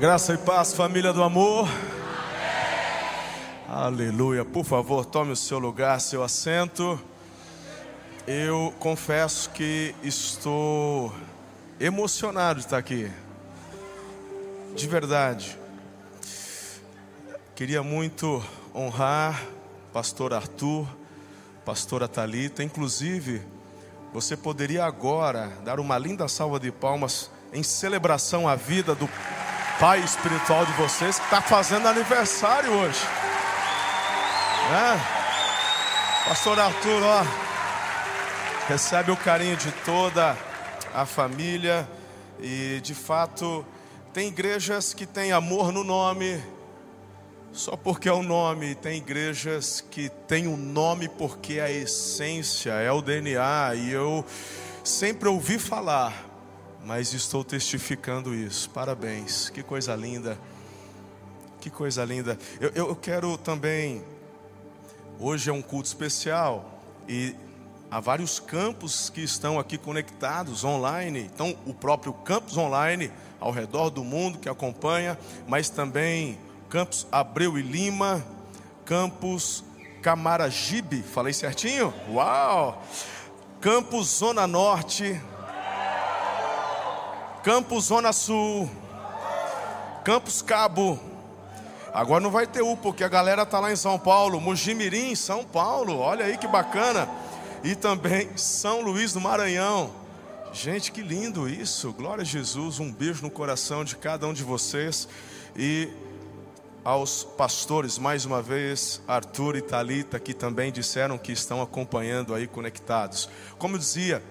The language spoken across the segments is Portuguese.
Graça e paz, família do amor. Aleluia. Por favor, tome o seu lugar, seu assento. Eu confesso que estou emocionado de estar aqui. De verdade. Queria muito honrar pastor Arthur, pastora Talita, inclusive você poderia agora dar uma linda salva de palmas em celebração à vida do pai espiritual de vocês que está fazendo aniversário hoje. É? Pastor Arthur, ó, recebe o carinho de toda a família e de fato tem igrejas que têm amor no nome, só porque é o nome, tem igrejas que têm o um nome porque é a essência, é o DNA, e eu sempre ouvi falar mas estou testificando isso. Parabéns, que coisa linda. Que coisa linda. Eu, eu quero também. Hoje é um culto especial e há vários campos que estão aqui conectados online. Então, o próprio campus online ao redor do mundo que acompanha, mas também campus Abreu e Lima, campus Camaragibe, falei certinho? Uau! Campus Zona Norte, Campos Zona Sul, Campos Cabo. Agora não vai ter U, porque a galera tá lá em São Paulo, Mojimirim, São Paulo. Olha aí que bacana. E também São Luís do Maranhão. Gente, que lindo isso. Glória a Jesus. Um beijo no coração de cada um de vocês e aos pastores mais uma vez, Arthur e Talita, que também disseram que estão acompanhando aí conectados. Como eu dizia,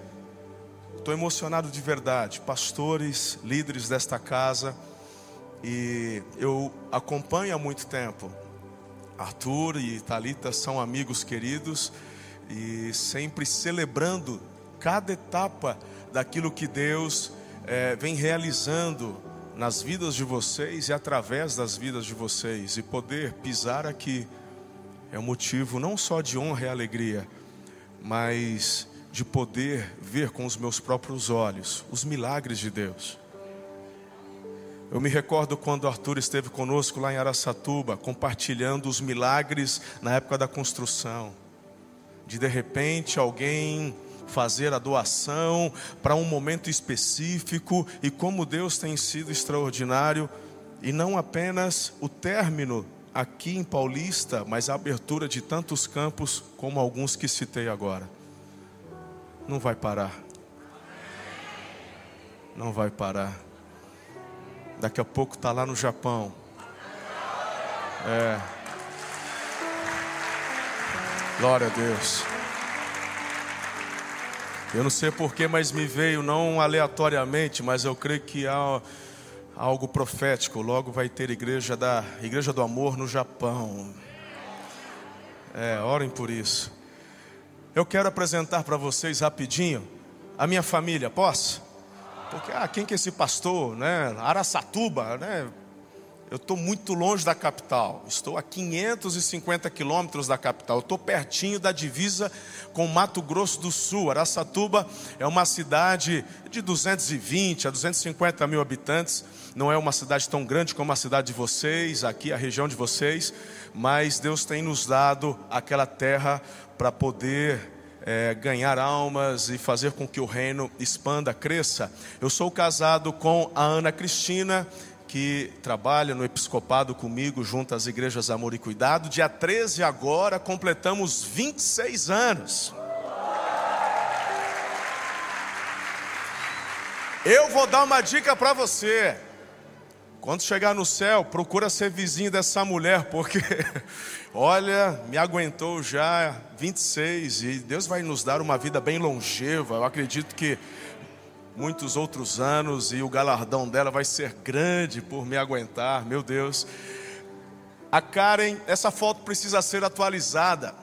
Estou emocionado de verdade, pastores, líderes desta casa, e eu acompanho há muito tempo. Arthur e Talita são amigos queridos e sempre celebrando cada etapa daquilo que Deus é, vem realizando nas vidas de vocês e através das vidas de vocês. E poder pisar aqui é um motivo não só de honra e alegria, mas de poder ver com os meus próprios olhos os milagres de Deus. Eu me recordo quando Arthur esteve conosco lá em Araçatuba, compartilhando os milagres na época da construção. De de repente alguém fazer a doação para um momento específico e como Deus tem sido extraordinário e não apenas o término aqui em Paulista, mas a abertura de tantos campos como alguns que citei agora não vai parar. Não vai parar. Daqui a pouco está lá no Japão. É. Glória a Deus. Eu não sei porquê, mas me veio, não aleatoriamente, mas eu creio que há algo profético. Logo vai ter igreja da Igreja do Amor no Japão. É, orem por isso. Eu quero apresentar para vocês rapidinho a minha família, posso? Porque, ah, quem que é esse pastor, né? Araçatuba, né? Eu estou muito longe da capital, estou a 550 quilômetros da capital, estou pertinho da divisa com Mato Grosso do Sul. Araçatuba é uma cidade de 220 a 250 mil habitantes, não é uma cidade tão grande como a cidade de vocês, aqui a região de vocês, mas Deus tem nos dado aquela terra para poder é, ganhar almas e fazer com que o reino expanda, cresça. Eu sou casado com a Ana Cristina, que trabalha no episcopado comigo, junto às igrejas Amor e Cuidado. Dia 13 agora completamos 26 anos. Eu vou dar uma dica para você. Quando chegar no céu, procura ser vizinho dessa mulher, porque, olha, me aguentou já 26 e Deus vai nos dar uma vida bem longeva. Eu acredito que muitos outros anos e o galardão dela vai ser grande por me aguentar, meu Deus. A Karen, essa foto precisa ser atualizada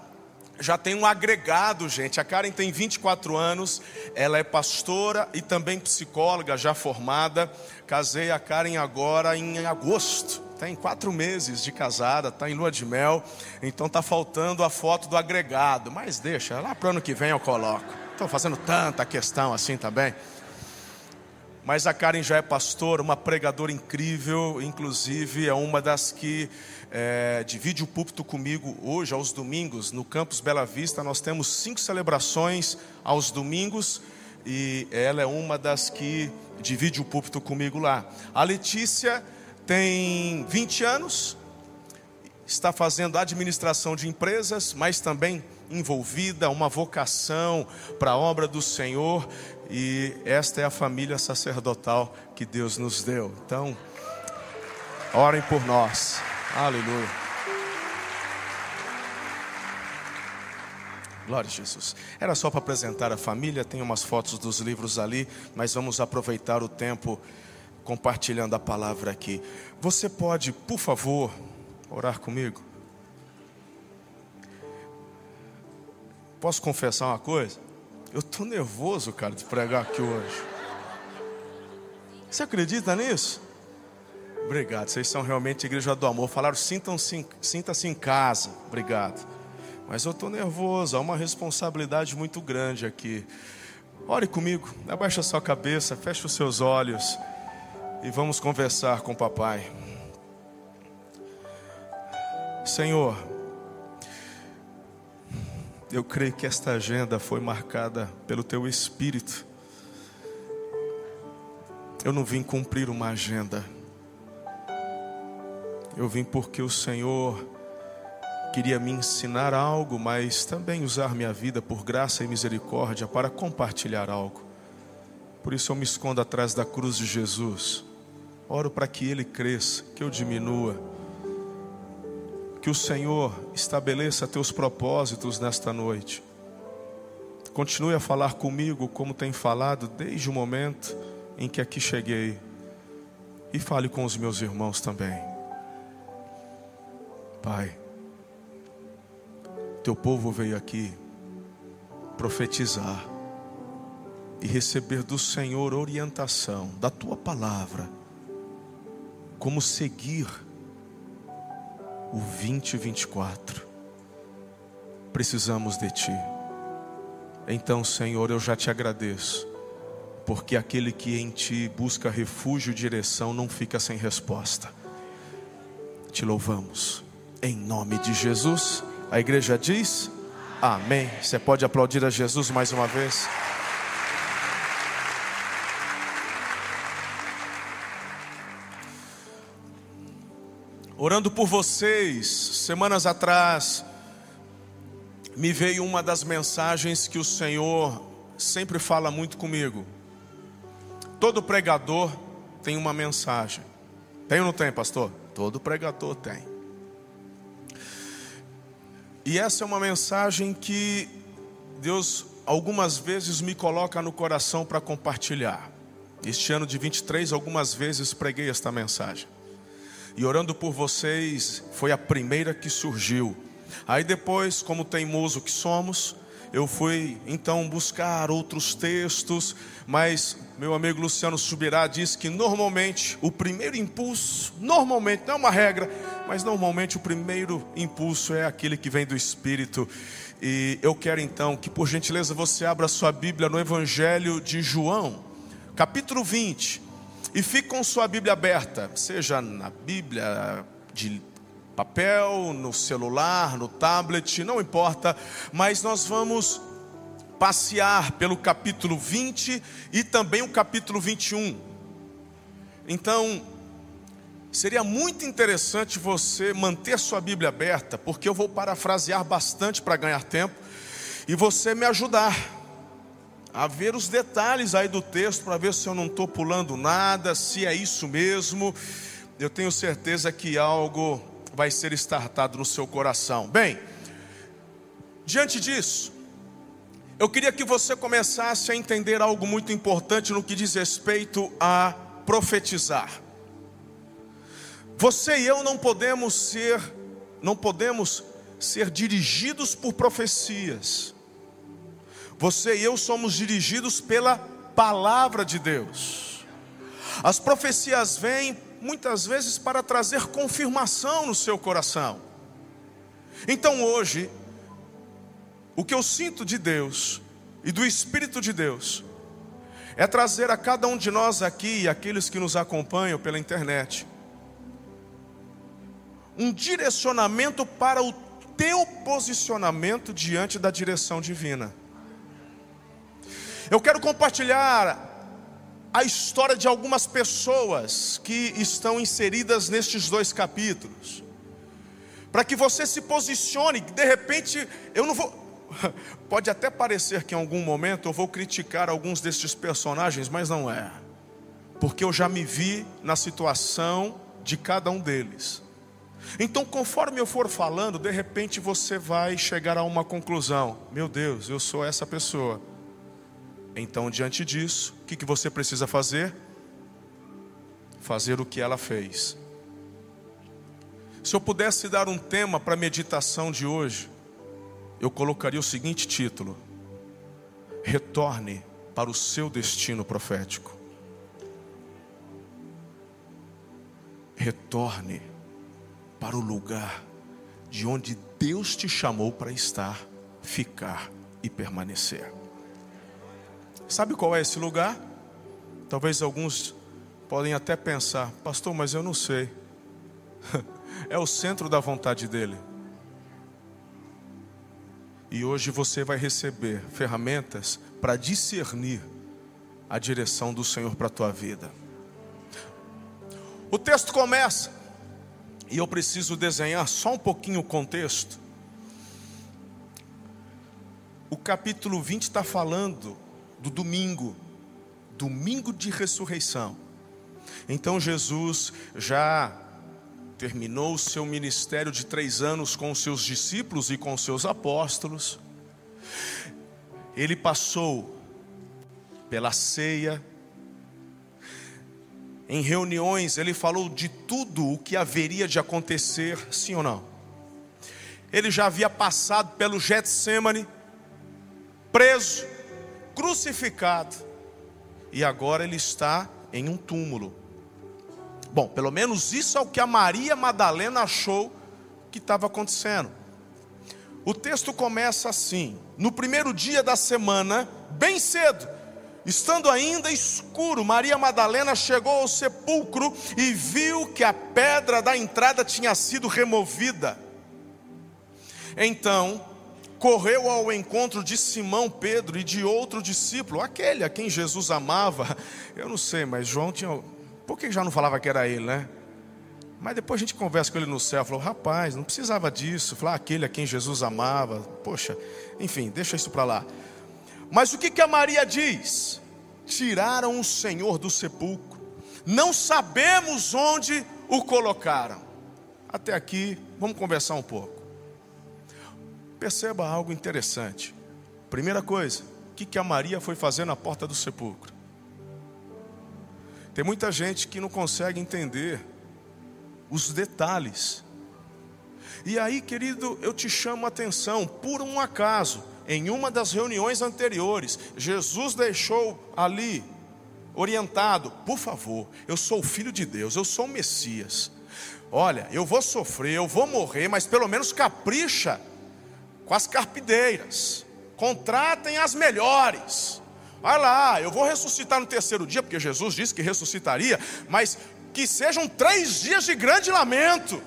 já tem um agregado, gente. A Karen tem 24 anos, ela é pastora e também psicóloga já formada. Casei a Karen agora em agosto. Tem quatro meses de casada, está em lua de mel, então está faltando a foto do agregado. Mas deixa, lá para o ano que vem eu coloco. Estou fazendo tanta questão assim também. Mas a Karen já é pastora, uma pregadora incrível, inclusive é uma das que é, divide o púlpito comigo hoje, aos domingos, no campus Bela Vista. Nós temos cinco celebrações aos domingos e ela é uma das que divide o púlpito comigo lá. A Letícia tem 20 anos, está fazendo administração de empresas, mas também envolvida, uma vocação para a obra do Senhor, e esta é a família sacerdotal que Deus nos deu. Então, orem por nós. Aleluia. Glória a Jesus. Era só para apresentar a família, tem umas fotos dos livros ali, mas vamos aproveitar o tempo compartilhando a palavra aqui. Você pode, por favor, orar comigo? Posso confessar uma coisa? Eu estou nervoso, cara, de pregar aqui hoje. Você acredita nisso? Obrigado, vocês são realmente igreja do amor. Falaram, sintam-se, sinta-se em casa. Obrigado. Mas eu estou nervoso, há uma responsabilidade muito grande aqui. Ore comigo, abaixa sua cabeça, feche os seus olhos e vamos conversar com o papai. Senhor, eu creio que esta agenda foi marcada pelo teu espírito. Eu não vim cumprir uma agenda. Eu vim porque o Senhor queria me ensinar algo, mas também usar minha vida por graça e misericórdia para compartilhar algo. Por isso eu me escondo atrás da cruz de Jesus. Oro para que ele cresça, que eu diminua que o Senhor estabeleça teus propósitos nesta noite. Continue a falar comigo como tem falado desde o momento em que aqui cheguei. E fale com os meus irmãos também. Pai, teu povo veio aqui profetizar e receber do Senhor orientação, da tua palavra, como seguir o 2024. Precisamos de Ti. Então, Senhor, eu já te agradeço, porque aquele que em Ti busca refúgio e direção não fica sem resposta. Te louvamos, em nome de Jesus. A igreja diz: Amém. Você pode aplaudir a Jesus mais uma vez? Orando por vocês, semanas atrás, me veio uma das mensagens que o Senhor sempre fala muito comigo. Todo pregador tem uma mensagem. Tem ou não tem, pastor? Todo pregador tem. E essa é uma mensagem que Deus algumas vezes me coloca no coração para compartilhar. Este ano de 23, algumas vezes preguei esta mensagem e orando por vocês foi a primeira que surgiu. Aí depois, como teimoso que somos, eu fui então buscar outros textos, mas meu amigo Luciano Subirá diz que normalmente o primeiro impulso, normalmente, não é uma regra, mas normalmente o primeiro impulso é aquele que vem do Espírito. E eu quero então que por gentileza você abra sua Bíblia no Evangelho de João, capítulo 20. E fique com sua Bíblia aberta, seja na Bíblia de papel, no celular, no tablet, não importa, mas nós vamos passear pelo capítulo 20 e também o capítulo 21. Então, seria muito interessante você manter sua Bíblia aberta, porque eu vou parafrasear bastante para ganhar tempo e você me ajudar a ver os detalhes aí do texto para ver se eu não estou pulando nada, se é isso mesmo. Eu tenho certeza que algo vai ser estartado no seu coração. Bem, diante disso, eu queria que você começasse a entender algo muito importante no que diz respeito a profetizar. Você e eu não podemos ser, não podemos ser dirigidos por profecias. Você e eu somos dirigidos pela palavra de Deus. As profecias vêm muitas vezes para trazer confirmação no seu coração. Então hoje, o que eu sinto de Deus e do Espírito de Deus é trazer a cada um de nós aqui e aqueles que nos acompanham pela internet um direcionamento para o teu posicionamento diante da direção divina. Eu quero compartilhar a história de algumas pessoas que estão inseridas nestes dois capítulos, para que você se posicione, de repente, eu não vou. Pode até parecer que em algum momento eu vou criticar alguns destes personagens, mas não é, porque eu já me vi na situação de cada um deles. Então, conforme eu for falando, de repente você vai chegar a uma conclusão: meu Deus, eu sou essa pessoa. Então, diante disso, o que, que você precisa fazer? Fazer o que ela fez. Se eu pudesse dar um tema para a meditação de hoje, eu colocaria o seguinte título: Retorne para o seu destino profético. Retorne para o lugar de onde Deus te chamou para estar, ficar e permanecer. Sabe qual é esse lugar? Talvez alguns podem até pensar, pastor, mas eu não sei. é o centro da vontade dele. E hoje você vai receber ferramentas para discernir a direção do Senhor para a tua vida. O texto começa e eu preciso desenhar só um pouquinho o contexto. O capítulo 20 está falando do domingo, domingo de ressurreição. Então Jesus já terminou o seu ministério de três anos com os seus discípulos e com os seus apóstolos. Ele passou pela ceia, em reuniões, ele falou de tudo o que haveria de acontecer, sim ou não? Ele já havia passado pelo Getsemane, preso, crucificado, e agora ele está em um túmulo. Bom, pelo menos isso é o que a Maria Madalena achou que estava acontecendo. O texto começa assim: no primeiro dia da semana, bem cedo, Estando ainda escuro, Maria Madalena chegou ao sepulcro e viu que a pedra da entrada tinha sido removida. Então, correu ao encontro de Simão Pedro e de outro discípulo, aquele a quem Jesus amava. Eu não sei, mas João tinha. Por que já não falava que era ele, né? Mas depois a gente conversa com ele no céu, falou: rapaz, não precisava disso. Falar aquele a quem Jesus amava. Poxa, enfim, deixa isso para lá. Mas o que, que a Maria diz? Tiraram o Senhor do sepulcro, não sabemos onde o colocaram. Até aqui, vamos conversar um pouco. Perceba algo interessante. Primeira coisa, o que, que a Maria foi fazer na porta do sepulcro? Tem muita gente que não consegue entender os detalhes. E aí, querido, eu te chamo a atenção, por um acaso, em uma das reuniões anteriores, Jesus deixou ali orientado: por favor, eu sou filho de Deus, eu sou o Messias. Olha, eu vou sofrer, eu vou morrer, mas pelo menos capricha com as carpideiras, contratem as melhores. Vai lá, eu vou ressuscitar no terceiro dia, porque Jesus disse que ressuscitaria, mas que sejam três dias de grande lamento.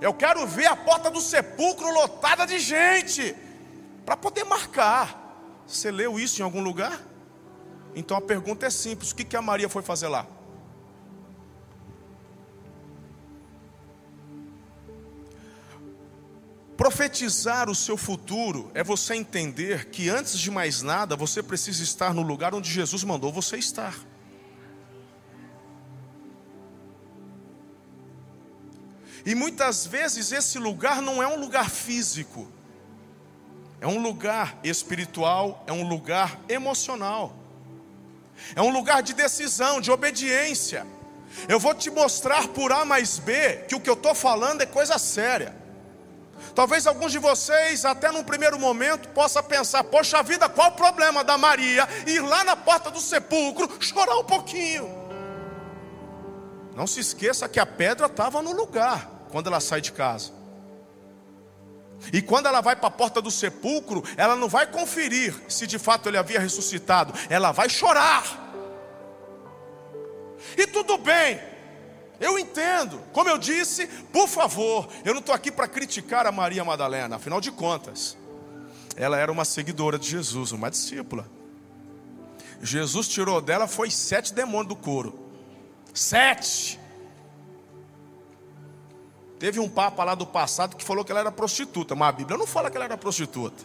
Eu quero ver a porta do sepulcro lotada de gente para poder marcar. Você leu isso em algum lugar? Então a pergunta é simples: o que, que a Maria foi fazer lá? Profetizar o seu futuro é você entender que antes de mais nada você precisa estar no lugar onde Jesus mandou você estar. E muitas vezes esse lugar não é um lugar físico. É um lugar espiritual, é um lugar emocional, é um lugar de decisão, de obediência. Eu vou te mostrar por A mais B que o que eu estou falando é coisa séria. Talvez alguns de vocês, até num primeiro momento, possa pensar: poxa vida, qual o problema da Maria ir lá na porta do sepulcro chorar um pouquinho? Não se esqueça que a pedra estava no lugar quando ela sai de casa. E quando ela vai para a porta do sepulcro, ela não vai conferir se de fato ele havia ressuscitado, ela vai chorar. E tudo bem, eu entendo. Como eu disse, por favor, eu não estou aqui para criticar a Maria Madalena, afinal de contas, ela era uma seguidora de Jesus, uma discípula. Jesus tirou dela foi sete demônios do couro. Sete. Teve um papa lá do passado que falou que ela era prostituta, mas a Bíblia não fala que ela era prostituta.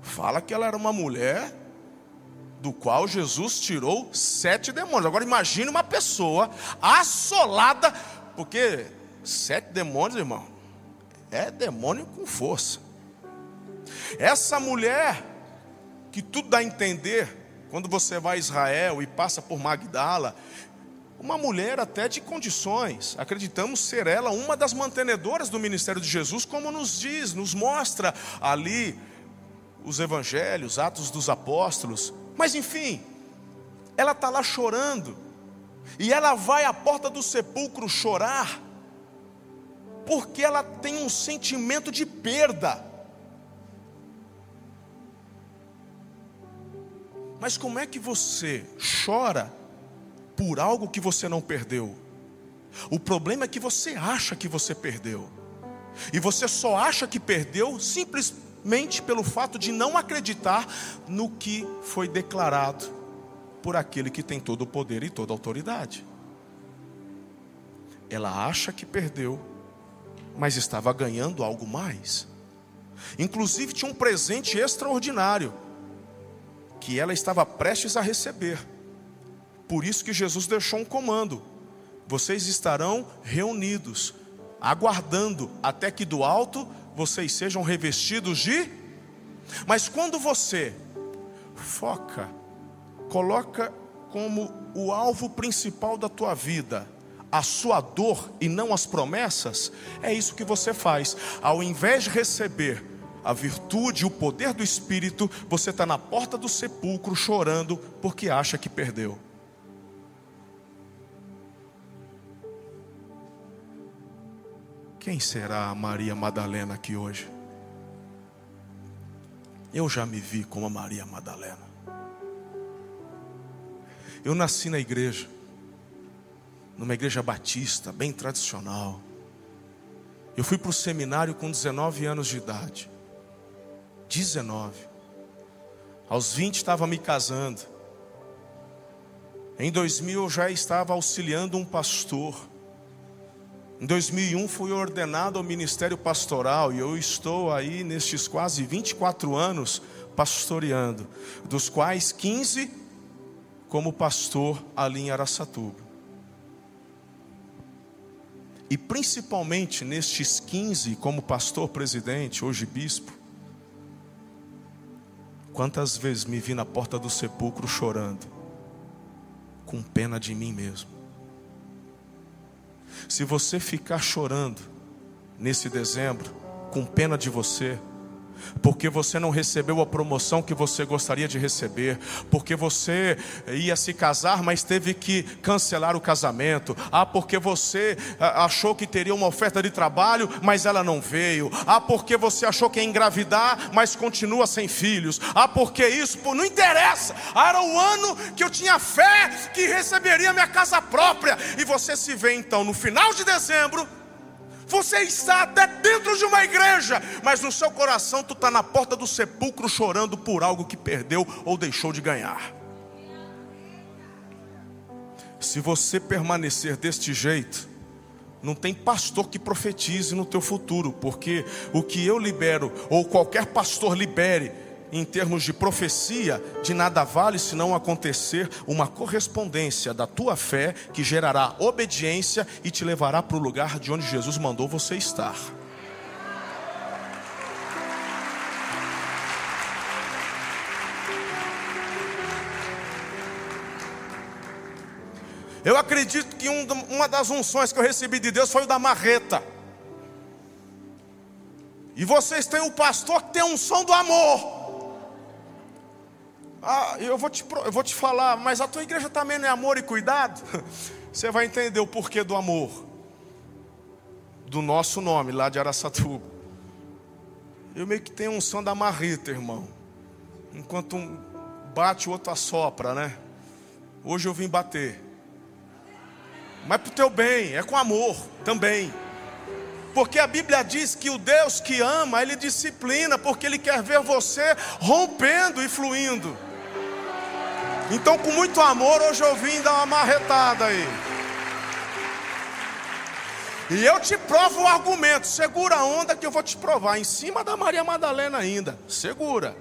Fala que ela era uma mulher do qual Jesus tirou sete demônios. Agora imagine uma pessoa assolada, porque sete demônios, irmão, é demônio com força. Essa mulher, que tudo dá a entender, quando você vai a Israel e passa por Magdala, uma mulher até de condições, acreditamos ser ela uma das mantenedoras do ministério de Jesus, como nos diz, nos mostra ali os evangelhos, Atos dos Apóstolos. Mas enfim, ela está lá chorando, e ela vai à porta do sepulcro chorar, porque ela tem um sentimento de perda. Mas como é que você chora por algo que você não perdeu? O problema é que você acha que você perdeu. E você só acha que perdeu simplesmente pelo fato de não acreditar no que foi declarado por aquele que tem todo o poder e toda a autoridade. Ela acha que perdeu, mas estava ganhando algo mais. Inclusive tinha um presente extraordinário que ela estava prestes a receber. Por isso que Jesus deixou um comando: vocês estarão reunidos, aguardando até que do alto vocês sejam revestidos de. Mas quando você foca, coloca como o alvo principal da tua vida a sua dor e não as promessas, é isso que você faz. Ao invés de receber a virtude, o poder do Espírito, você está na porta do sepulcro chorando porque acha que perdeu. Quem será a Maria Madalena aqui hoje? Eu já me vi como a Maria Madalena. Eu nasci na igreja, numa igreja batista, bem tradicional. Eu fui para o seminário com 19 anos de idade. 19. Aos 20 estava me casando. Em 2000 eu já estava auxiliando um pastor. Em 2001 fui ordenado ao ministério pastoral e eu estou aí nestes quase 24 anos pastoreando, dos quais 15 como pastor ali em Araçatuba. E principalmente nestes 15 como pastor presidente, hoje bispo, Quantas vezes me vi na porta do sepulcro chorando, com pena de mim mesmo. Se você ficar chorando nesse dezembro, com pena de você, porque você não recebeu a promoção que você gostaria de receber, porque você ia se casar, mas teve que cancelar o casamento, ah, porque você ah, achou que teria uma oferta de trabalho, mas ela não veio, ah, porque você achou que ia engravidar, mas continua sem filhos, ah, porque isso, pô, não interessa, era o ano que eu tinha fé que receberia minha casa própria, e você se vê então no final de dezembro você está até dentro de uma igreja, mas no seu coração tu está na porta do sepulcro chorando por algo que perdeu ou deixou de ganhar. Se você permanecer deste jeito, não tem pastor que profetize no teu futuro, porque o que eu libero ou qualquer pastor libere em termos de profecia, de nada vale se não acontecer uma correspondência da tua fé que gerará obediência e te levará para o lugar de onde Jesus mandou você estar. Eu acredito que um, uma das unções que eu recebi de Deus foi o da marreta. E vocês têm o pastor que tem a unção do amor. Ah, eu vou, te, eu vou te falar, mas a tua igreja também não é amor e cuidado? Você vai entender o porquê do amor. Do nosso nome, lá de Araçatuba. Eu meio que tenho um som da marrita, irmão. Enquanto um bate, o outro assopra, né? Hoje eu vim bater. mas para o teu bem, é com amor também. Porque a Bíblia diz que o Deus que ama, Ele disciplina, porque Ele quer ver você rompendo e fluindo. Então, com muito amor, hoje eu vim dar uma marretada aí. E eu te provo o argumento. Segura a onda que eu vou te provar. Em cima da Maria Madalena ainda. Segura.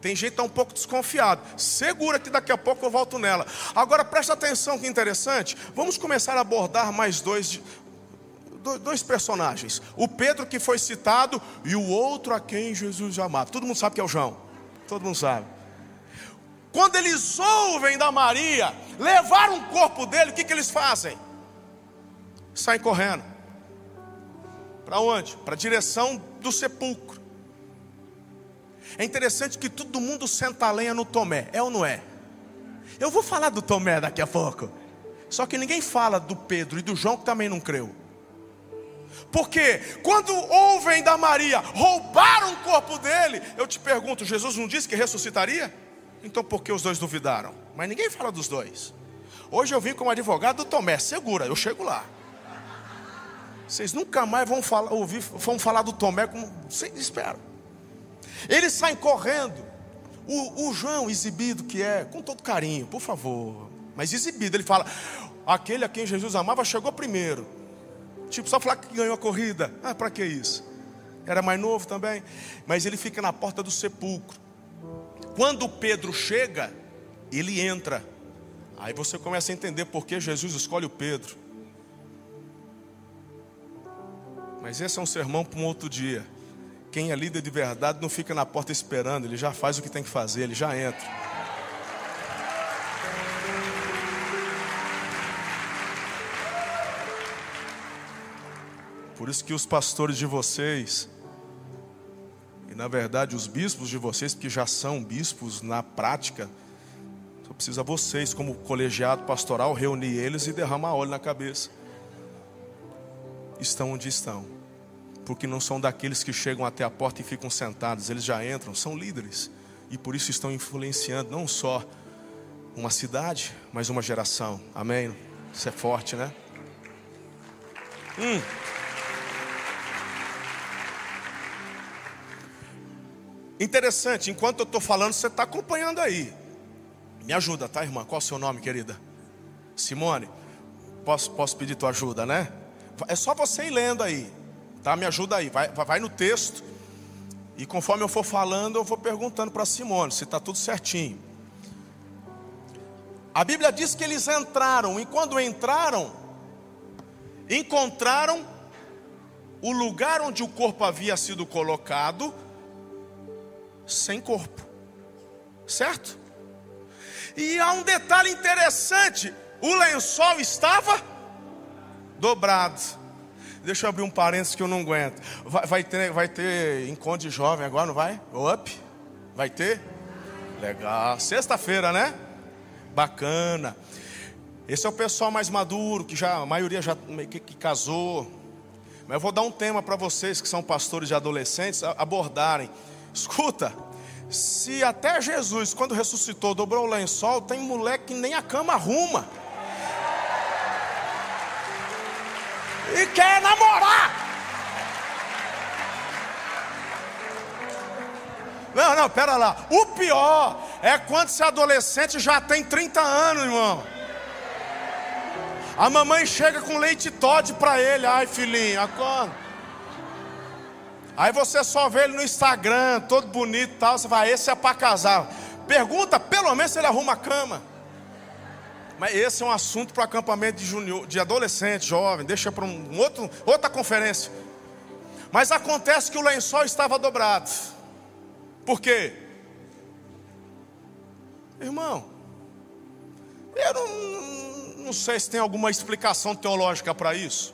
Tem gente que está um pouco desconfiado. Segura que daqui a pouco eu volto nela. Agora presta atenção que interessante. Vamos começar a abordar mais dois, dois personagens. O Pedro que foi citado e o outro a quem Jesus amava. Todo mundo sabe que é o João. Todo mundo sabe. Quando eles ouvem da Maria levar um corpo dele, o que, que eles fazem? Saem correndo. Para onde? Para a direção do sepulcro. É interessante que todo mundo senta a lenha no Tomé, é ou não é? Eu vou falar do Tomé daqui a pouco. Só que ninguém fala do Pedro e do João que também não creu. Porque quando ouvem da Maria roubaram o corpo dele, eu te pergunto, Jesus não disse que ressuscitaria? Então por que os dois duvidaram? Mas ninguém fala dos dois. Hoje eu vim como advogado do Tomé, segura, eu chego lá. Vocês nunca mais vão falar, ouvir, vão falar do Tomé como. Vocês esperam. Eles saem correndo. O, o João, exibido que é, com todo carinho, por favor. Mas exibido, ele fala: aquele a quem Jesus amava chegou primeiro. Tipo, só falar que ganhou a corrida. Ah, para que isso? Era mais novo também. Mas ele fica na porta do sepulcro. Quando Pedro chega, ele entra. Aí você começa a entender por que Jesus escolhe o Pedro. Mas esse é um sermão para um outro dia. Quem é líder de verdade não fica na porta esperando, ele já faz o que tem que fazer, ele já entra. Por isso que os pastores de vocês, na verdade os bispos de vocês, que já são bispos na prática, só precisa vocês, como colegiado pastoral, reunir eles e derramar óleo na cabeça. Estão onde estão porque não são daqueles que chegam até a porta e ficam sentados, eles já entram, são líderes e por isso estão influenciando não só uma cidade, mas uma geração. Amém? Isso é forte, né? Hum. Interessante, enquanto eu estou falando, você está acompanhando aí. Me ajuda, tá, irmã? Qual é o seu nome, querida? Simone. Posso, posso pedir tua ajuda, né? É só você ir lendo aí. Tá? Me ajuda aí, vai, vai no texto. E conforme eu for falando, eu vou perguntando para Simone se está tudo certinho. A Bíblia diz que eles entraram, e quando entraram, encontraram o lugar onde o corpo havia sido colocado sem corpo, certo? E há um detalhe interessante: o lençol estava dobrado. Deixa eu abrir um parênteses que eu não aguento. Vai, vai, ter, vai ter encontro de jovem agora, não vai? Up? Vai ter? Legal. Sexta-feira, né? Bacana. Esse é o pessoal mais maduro, que já a maioria já que, que casou. Mas eu vou dar um tema para vocês que são pastores de adolescentes abordarem. Escuta, se até Jesus, quando ressuscitou, dobrou o lençol, tem moleque que nem a cama arruma. e quer namorar. Não, não, pera lá. O pior é quando esse adolescente já tem 30 anos, irmão. A mamãe chega com leite Todd para ele. Ai, filhinho, acorda. Aí você só vê ele no Instagram, todo bonito e tal. Você vai, esse é para casar. Pergunta, pelo menos se ele arruma a cama. Mas esse é um assunto para acampamento de, junior, de adolescente, jovem, deixa para um outro, outra conferência. Mas acontece que o lençol estava dobrado. Por quê? Irmão, eu não, não sei se tem alguma explicação teológica para isso.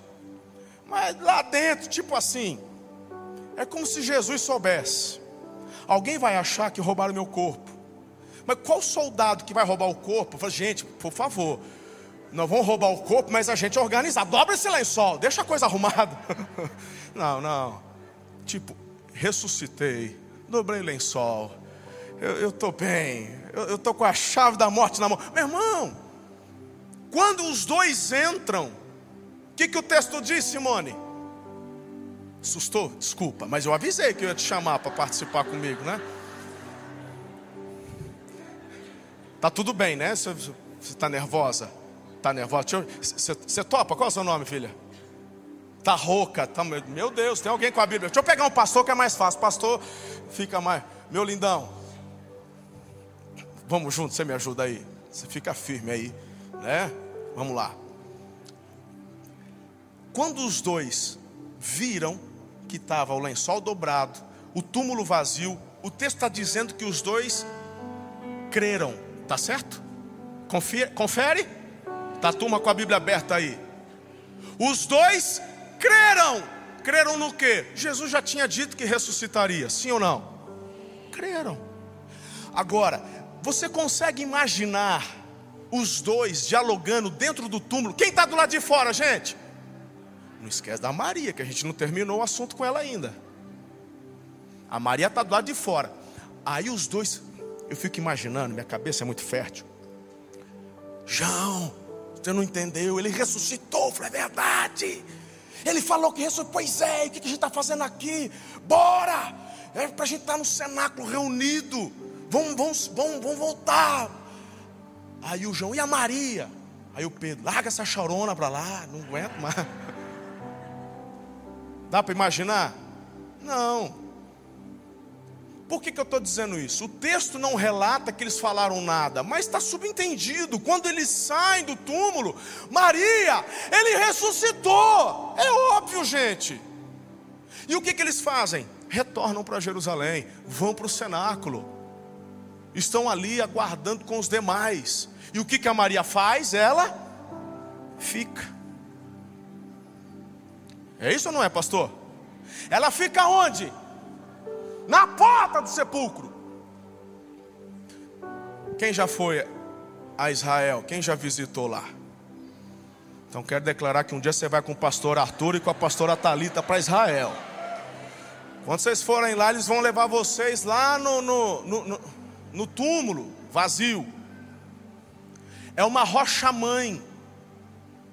Mas lá dentro, tipo assim, é como se Jesus soubesse. Alguém vai achar que roubaram meu corpo. Mas qual soldado que vai roubar o corpo? Fala, gente, por favor, não vão roubar o corpo, mas a gente é organizado. Dobra esse lençol, deixa a coisa arrumada. não, não. Tipo, ressuscitei, dobrei lençol. Eu estou bem, eu estou com a chave da morte na mão. Meu irmão, Quando os dois entram, o que, que o texto diz, Simone? Assustou? Desculpa, mas eu avisei que eu ia te chamar para participar comigo, né? Tá tudo bem, né? Você está nervosa? Tá nervosa? Você topa? Qual é o seu nome, filha? Tá rouca? Tá, meu Deus, tem alguém com a Bíblia? Deixa eu pegar um pastor que é mais fácil. Pastor fica mais. Meu lindão. Vamos juntos, você me ajuda aí. Você fica firme aí, né? Vamos lá. Quando os dois viram que estava o lençol dobrado, o túmulo vazio, o texto está dizendo que os dois creram, tá certo? Confere? confere? Tá turma com a Bíblia aberta aí. Os dois creram. Creram no que? Jesus já tinha dito que ressuscitaria, sim ou não? Creram. Agora, você consegue imaginar os dois dialogando dentro do túmulo? Quem está do lado de fora, gente? Não esquece da Maria, que a gente não terminou o assunto com ela ainda. A Maria está do lado de fora. Aí os dois, eu fico imaginando, minha cabeça é muito fértil. João, você não entendeu? Ele ressuscitou, foi é verdade. Ele falou que ressuscitou. Pois é, o que a gente está fazendo aqui? Bora! É para a gente estar tá no cenáculo reunido. Vamos, vamos, vamos, vamos voltar. Aí o João, e a Maria? Aí o Pedro, larga essa chorona para lá, não aguento mais. Dá para imaginar? Não. Por que, que eu estou dizendo isso? O texto não relata que eles falaram nada, mas está subentendido. Quando eles saem do túmulo, Maria, ele ressuscitou. É óbvio, gente. E o que, que eles fazem? Retornam para Jerusalém, vão para o cenáculo, estão ali aguardando com os demais. E o que, que a Maria faz? Ela fica. É isso ou não é, pastor? Ela fica onde? Na porta do sepulcro. Quem já foi a Israel? Quem já visitou lá? Então quero declarar que um dia você vai com o pastor Arthur e com a pastora Talita para Israel. Quando vocês forem lá, eles vão levar vocês lá no, no, no, no, no túmulo vazio. É uma rocha mãe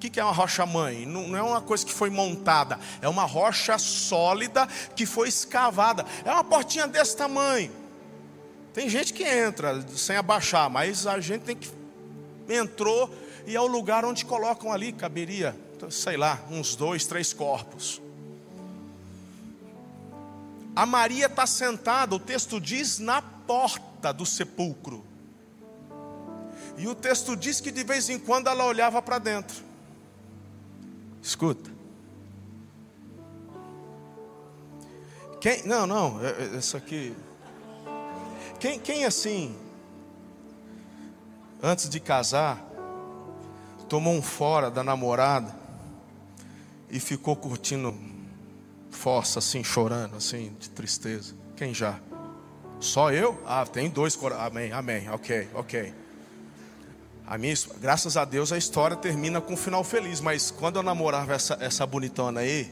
o que é uma rocha mãe? Não é uma coisa que foi montada, é uma rocha sólida que foi escavada. É uma portinha desse tamanho. Tem gente que entra sem abaixar, mas a gente tem que entrou e é o lugar onde colocam ali caberia, sei lá, uns dois, três corpos. A Maria está sentada, o texto diz, na porta do sepulcro. E o texto diz que de vez em quando ela olhava para dentro. Escuta. Quem, não, não, é, é, isso aqui. Quem, quem assim, antes de casar, tomou um fora da namorada e ficou curtindo força, assim, chorando, assim, de tristeza? Quem já? Só eu? Ah, tem dois. Amém, amém, ok, ok. A minha, graças a Deus a história termina com um final feliz, mas quando eu namorava essa, essa bonitona aí,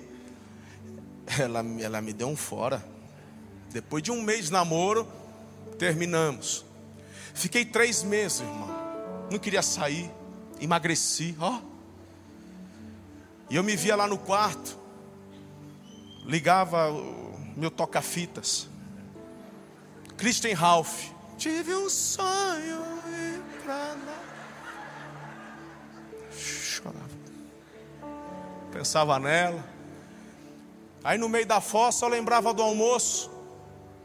ela, ela me deu um fora. Depois de um mês de namoro, terminamos. Fiquei três meses, irmão. Não queria sair, emagreci, ó. E eu me via lá no quarto, ligava o meu toca-fitas. Christian Ralph. Tive um sonho e pra lá. Pensava nela. Aí no meio da fossa eu lembrava do almoço.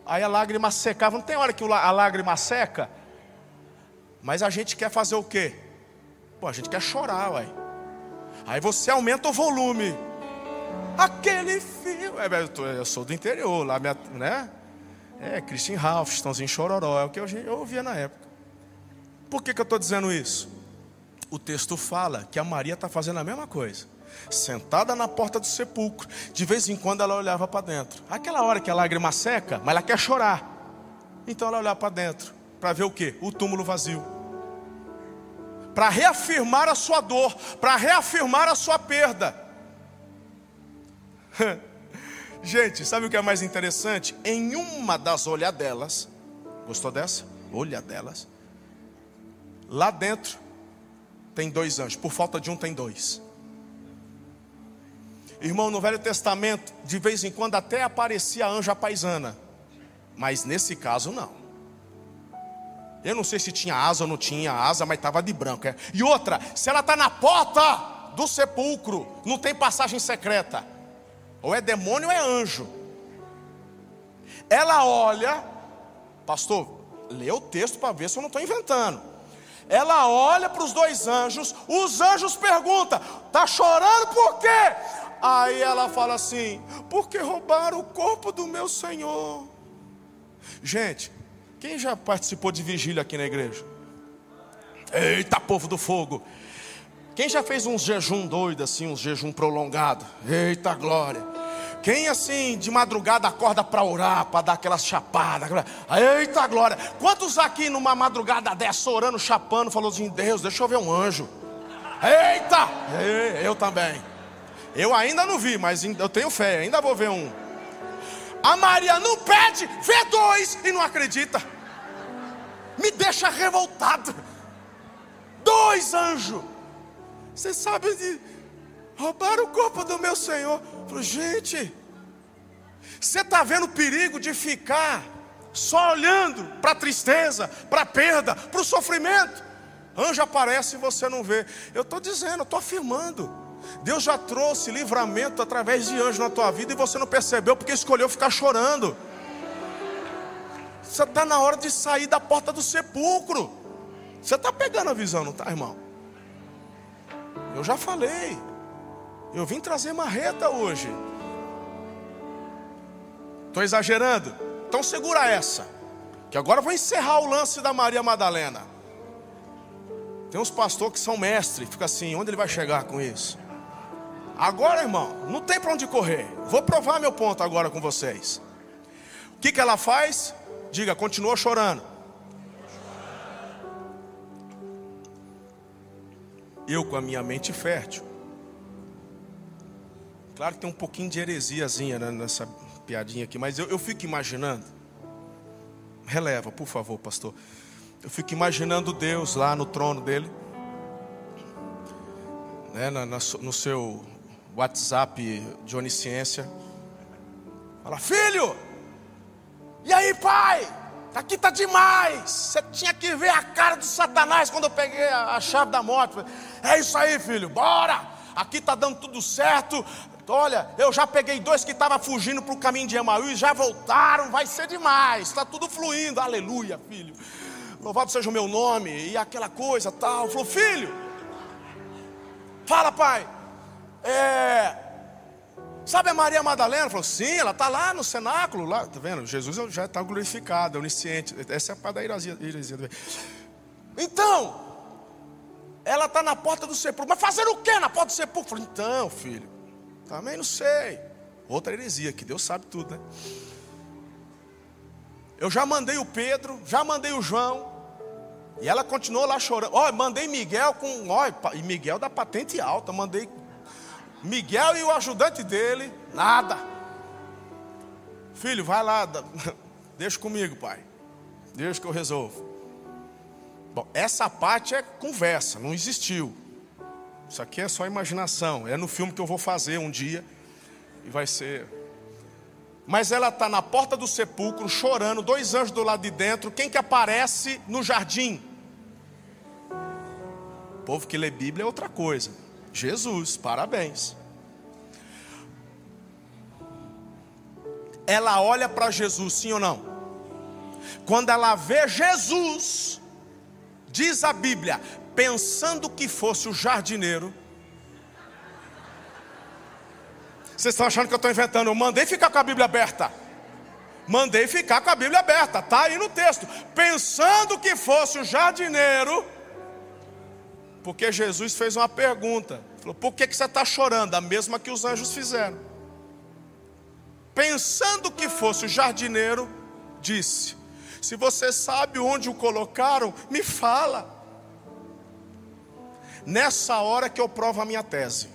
Aí a lágrima secava. Não tem hora que a lágrima seca? Mas a gente quer fazer o quê? Pô, a gente quer chorar, uai. Aí você aumenta o volume. Aquele fio. É, eu sou do interior, lá, minha, né? É, Christian Ralph, Estãozinho Chororó, é o que eu, eu ouvia na época. Por que, que eu estou dizendo isso? o texto fala que a Maria está fazendo a mesma coisa. Sentada na porta do sepulcro, de vez em quando ela olhava para dentro. Aquela hora que a lágrima seca, mas ela quer chorar. Então ela olhava para dentro, para ver o que? O túmulo vazio. Para reafirmar a sua dor, para reafirmar a sua perda. Gente, sabe o que é mais interessante? Em uma das olhadelas, gostou dessa? Olhadelas. Lá dentro tem dois anjos, por falta de um tem dois. Irmão, no Velho Testamento, de vez em quando até aparecia a anja paisana, mas nesse caso não. Eu não sei se tinha asa ou não tinha asa, mas estava de branco. É. E outra, se ela está na porta do sepulcro, não tem passagem secreta. Ou é demônio ou é anjo. Ela olha, pastor, lê o texto para ver se eu não estou inventando. Ela olha para os dois anjos, os anjos perguntam: está chorando por quê? Aí ela fala assim: porque roubaram o corpo do meu Senhor. Gente, quem já participou de vigília aqui na igreja? Eita, povo do fogo! Quem já fez um jejum doido assim, um jejum prolongado? Eita glória! Quem assim de madrugada acorda para orar, para dar aquela chapada? Eita glória! Quantos aqui numa madrugada dessa orando, chapando, falou assim: Deus, deixa eu ver um anjo. Eita! Eu também. Eu ainda não vi, mas eu tenho fé, ainda vou ver um. A Maria não pede, vê dois e não acredita me deixa revoltado. Dois anjos. Você sabe de roubar o corpo do meu Senhor. Falei, gente, você está vendo o perigo de ficar só olhando para a tristeza, para a perda, para o sofrimento. Anjo aparece e você não vê. Eu estou dizendo, estou afirmando. Deus já trouxe livramento através de anjo na tua vida e você não percebeu porque escolheu ficar chorando. Você está na hora de sair da porta do sepulcro. Você está pegando a visão, não está, irmão? Eu já falei. Eu vim trazer marreta hoje. Estou exagerando? Então segura essa. Que agora eu vou encerrar o lance da Maria Madalena. Tem uns pastores que são mestres, fica assim, onde ele vai chegar com isso? Agora, irmão, não tem para onde correr. Vou provar meu ponto agora com vocês. O que, que ela faz? Diga, continua chorando. Eu com a minha mente fértil. Claro que tem um pouquinho de heresiazinha nessa piadinha aqui, mas eu, eu fico imaginando. Releva, por favor, pastor. Eu fico imaginando Deus lá no trono dele, né, na, na, no seu WhatsApp de onisciência. Fala, filho, e aí, pai? Aqui tá demais. Você tinha que ver a cara do Satanás quando eu peguei a, chave da moto. É isso aí, filho. Bora. Aqui tá dando tudo certo. Olha, eu já peguei dois que estavam fugindo para o caminho de Emaús, já voltaram, vai ser demais, está tudo fluindo, aleluia, filho. Louvado seja o meu nome, e aquela coisa tal. Falou, filho, fala, pai. É, Sabe a Maria Madalena? Falou, sim, ela está lá no cenáculo, lá, tá vendo? Jesus já está glorificado, é onisciente. Essa é a parte da heresia. Então, ela está na porta do sepulcro. Mas fazer o que na porta do sepulcro? Então, filho, também não sei. Outra heresia, que Deus sabe tudo, né? Eu já mandei o Pedro, já mandei o João. E ela continuou lá chorando. Olha, mandei Miguel com. Olha, e Miguel da patente alta. Mandei Miguel e o ajudante dele, nada. Filho, vai lá, deixa comigo, pai. Deixa que eu resolvo. Bom, essa parte é conversa, não existiu. Isso aqui é só imaginação. É no filme que eu vou fazer um dia. E vai ser. Mas ela está na porta do sepulcro, chorando, dois anjos do lado de dentro. Quem que aparece no jardim? O povo que lê Bíblia é outra coisa. Jesus, parabéns. Ela olha para Jesus, sim ou não? Quando ela vê Jesus, diz a Bíblia, pensando que fosse o jardineiro. Vocês estão achando que eu estou inventando? Eu mandei ficar com a Bíblia aberta. Mandei ficar com a Bíblia aberta, está aí no texto. Pensando que fosse o jardineiro, porque Jesus fez uma pergunta: falou, por que, que você está chorando? A mesma que os anjos fizeram. Pensando que fosse o jardineiro, disse: Se você sabe onde o colocaram, me fala. Nessa hora que eu provo a minha tese.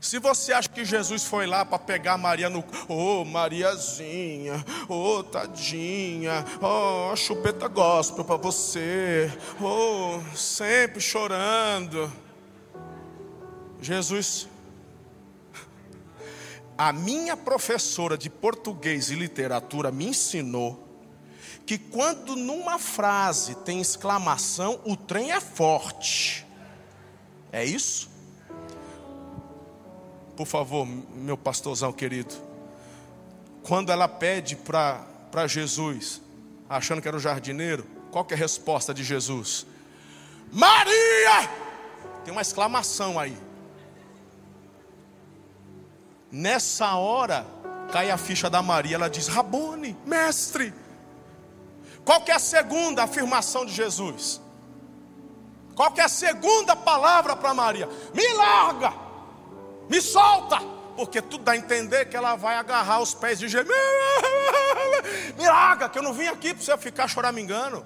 Se você acha que Jesus foi lá para pegar Maria no. Ô, oh, Mariazinha, ô, oh, tadinha, ô, oh, chupeta gospel para você, ô, oh, sempre chorando. Jesus. A minha professora de português e literatura me ensinou que quando numa frase tem exclamação, o trem é forte. É isso? Por favor, meu pastorzão querido. Quando ela pede para Jesus, achando que era o jardineiro, qual que é a resposta de Jesus? Maria! Tem uma exclamação aí. Nessa hora, cai a ficha da Maria, ela diz: Rabone, mestre. Qual é a segunda afirmação de Jesus? Qual é a segunda palavra para Maria? Me larga, me solta, porque tudo dá a entender que ela vai agarrar os pés de Jesus. Me larga, que eu não vim aqui para você ficar choramingando.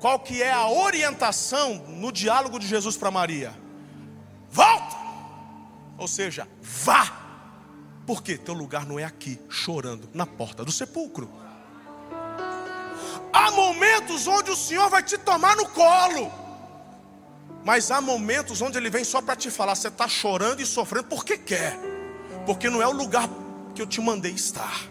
Qual que é a orientação no diálogo de Jesus para Maria? Volta! Ou seja, vá! Porque teu lugar não é aqui, chorando na porta do sepulcro. Há momentos onde o Senhor vai te tomar no colo. Mas há momentos onde Ele vem só para te falar: você está chorando e sofrendo porque quer, porque não é o lugar que eu te mandei estar.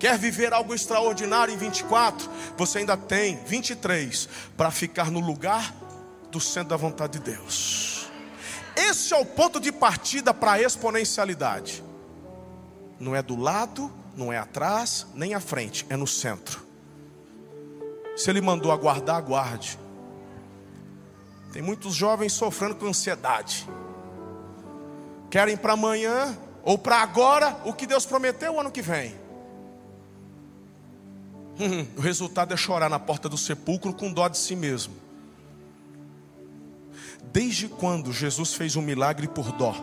Quer viver algo extraordinário em 24? Você ainda tem 23 para ficar no lugar do centro da vontade de Deus. Esse é o ponto de partida para a exponencialidade. Não é do lado, não é atrás, nem à frente, é no centro. Se ele mandou aguardar, aguarde. Tem muitos jovens sofrendo com ansiedade. Querem para amanhã ou para agora o que Deus prometeu o ano que vem. Hum, o resultado é chorar na porta do sepulcro com dó de si mesmo. Desde quando Jesus fez um milagre por dó?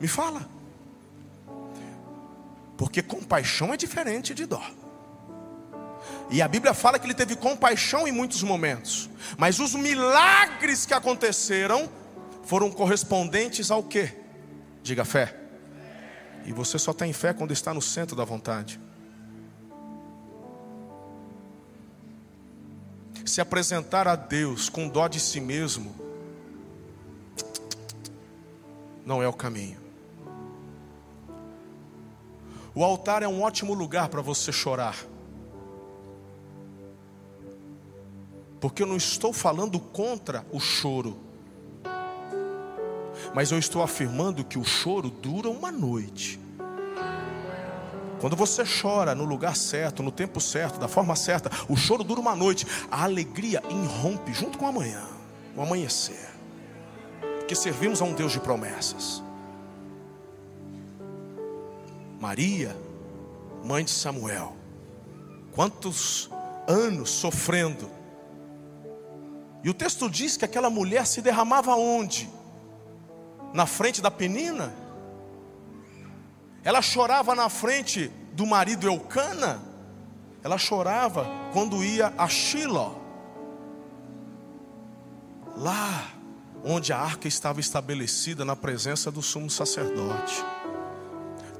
Me fala. Porque compaixão é diferente de dó. E a Bíblia fala que ele teve compaixão em muitos momentos. Mas os milagres que aconteceram foram correspondentes ao que? Diga fé. E você só tem fé quando está no centro da vontade. Se apresentar a Deus com dó de si mesmo, não é o caminho. O altar é um ótimo lugar para você chorar. Porque eu não estou falando contra o choro. Mas eu estou afirmando que o choro dura uma noite. Quando você chora no lugar certo, no tempo certo, da forma certa, o choro dura uma noite. A alegria irrompe junto com a manhã, o amanhecer. Porque servimos a um Deus de promessas. Maria, mãe de Samuel, quantos anos sofrendo. E o texto diz que aquela mulher se derramava onde? Na frente da penina? Ela chorava na frente do marido Eucana? Ela chorava quando ia a Shiloh. Lá onde a arca estava estabelecida na presença do sumo sacerdote.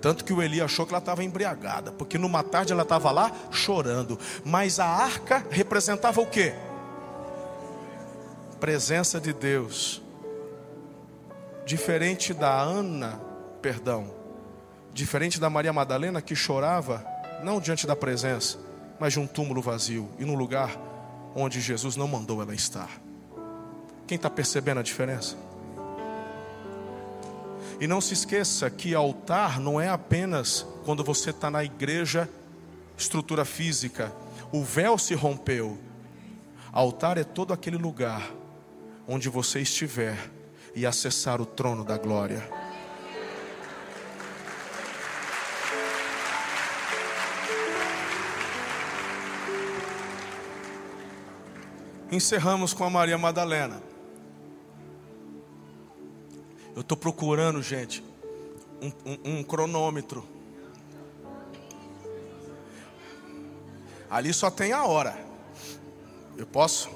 Tanto que o Eli achou que ela estava embriagada, porque numa tarde ela estava lá chorando. Mas a arca representava o que? Presença de Deus. Diferente da Ana, perdão, diferente da Maria Madalena que chorava, não diante da presença, mas de um túmulo vazio e num lugar onde Jesus não mandou ela estar. Quem está percebendo a diferença? E não se esqueça que altar não é apenas quando você está na igreja, estrutura física. O véu se rompeu. Altar é todo aquele lugar onde você estiver e acessar o trono da glória. Encerramos com a Maria Madalena. Eu estou procurando, gente, um, um, um cronômetro. Ali só tem a hora. Eu posso?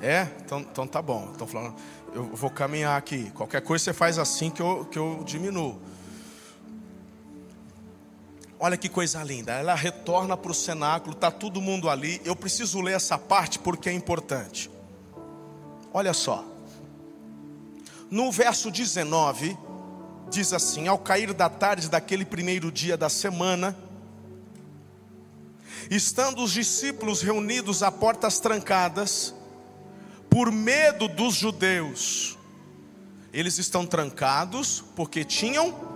É? Então, então tá bom. Estão falando, eu vou caminhar aqui. Qualquer coisa você faz assim que eu, que eu diminuo. Olha que coisa linda. Ela retorna para o cenáculo, está todo mundo ali. Eu preciso ler essa parte porque é importante. Olha só. No verso 19, diz assim: Ao cair da tarde daquele primeiro dia da semana, estando os discípulos reunidos a portas trancadas, por medo dos judeus, eles estão trancados porque tinham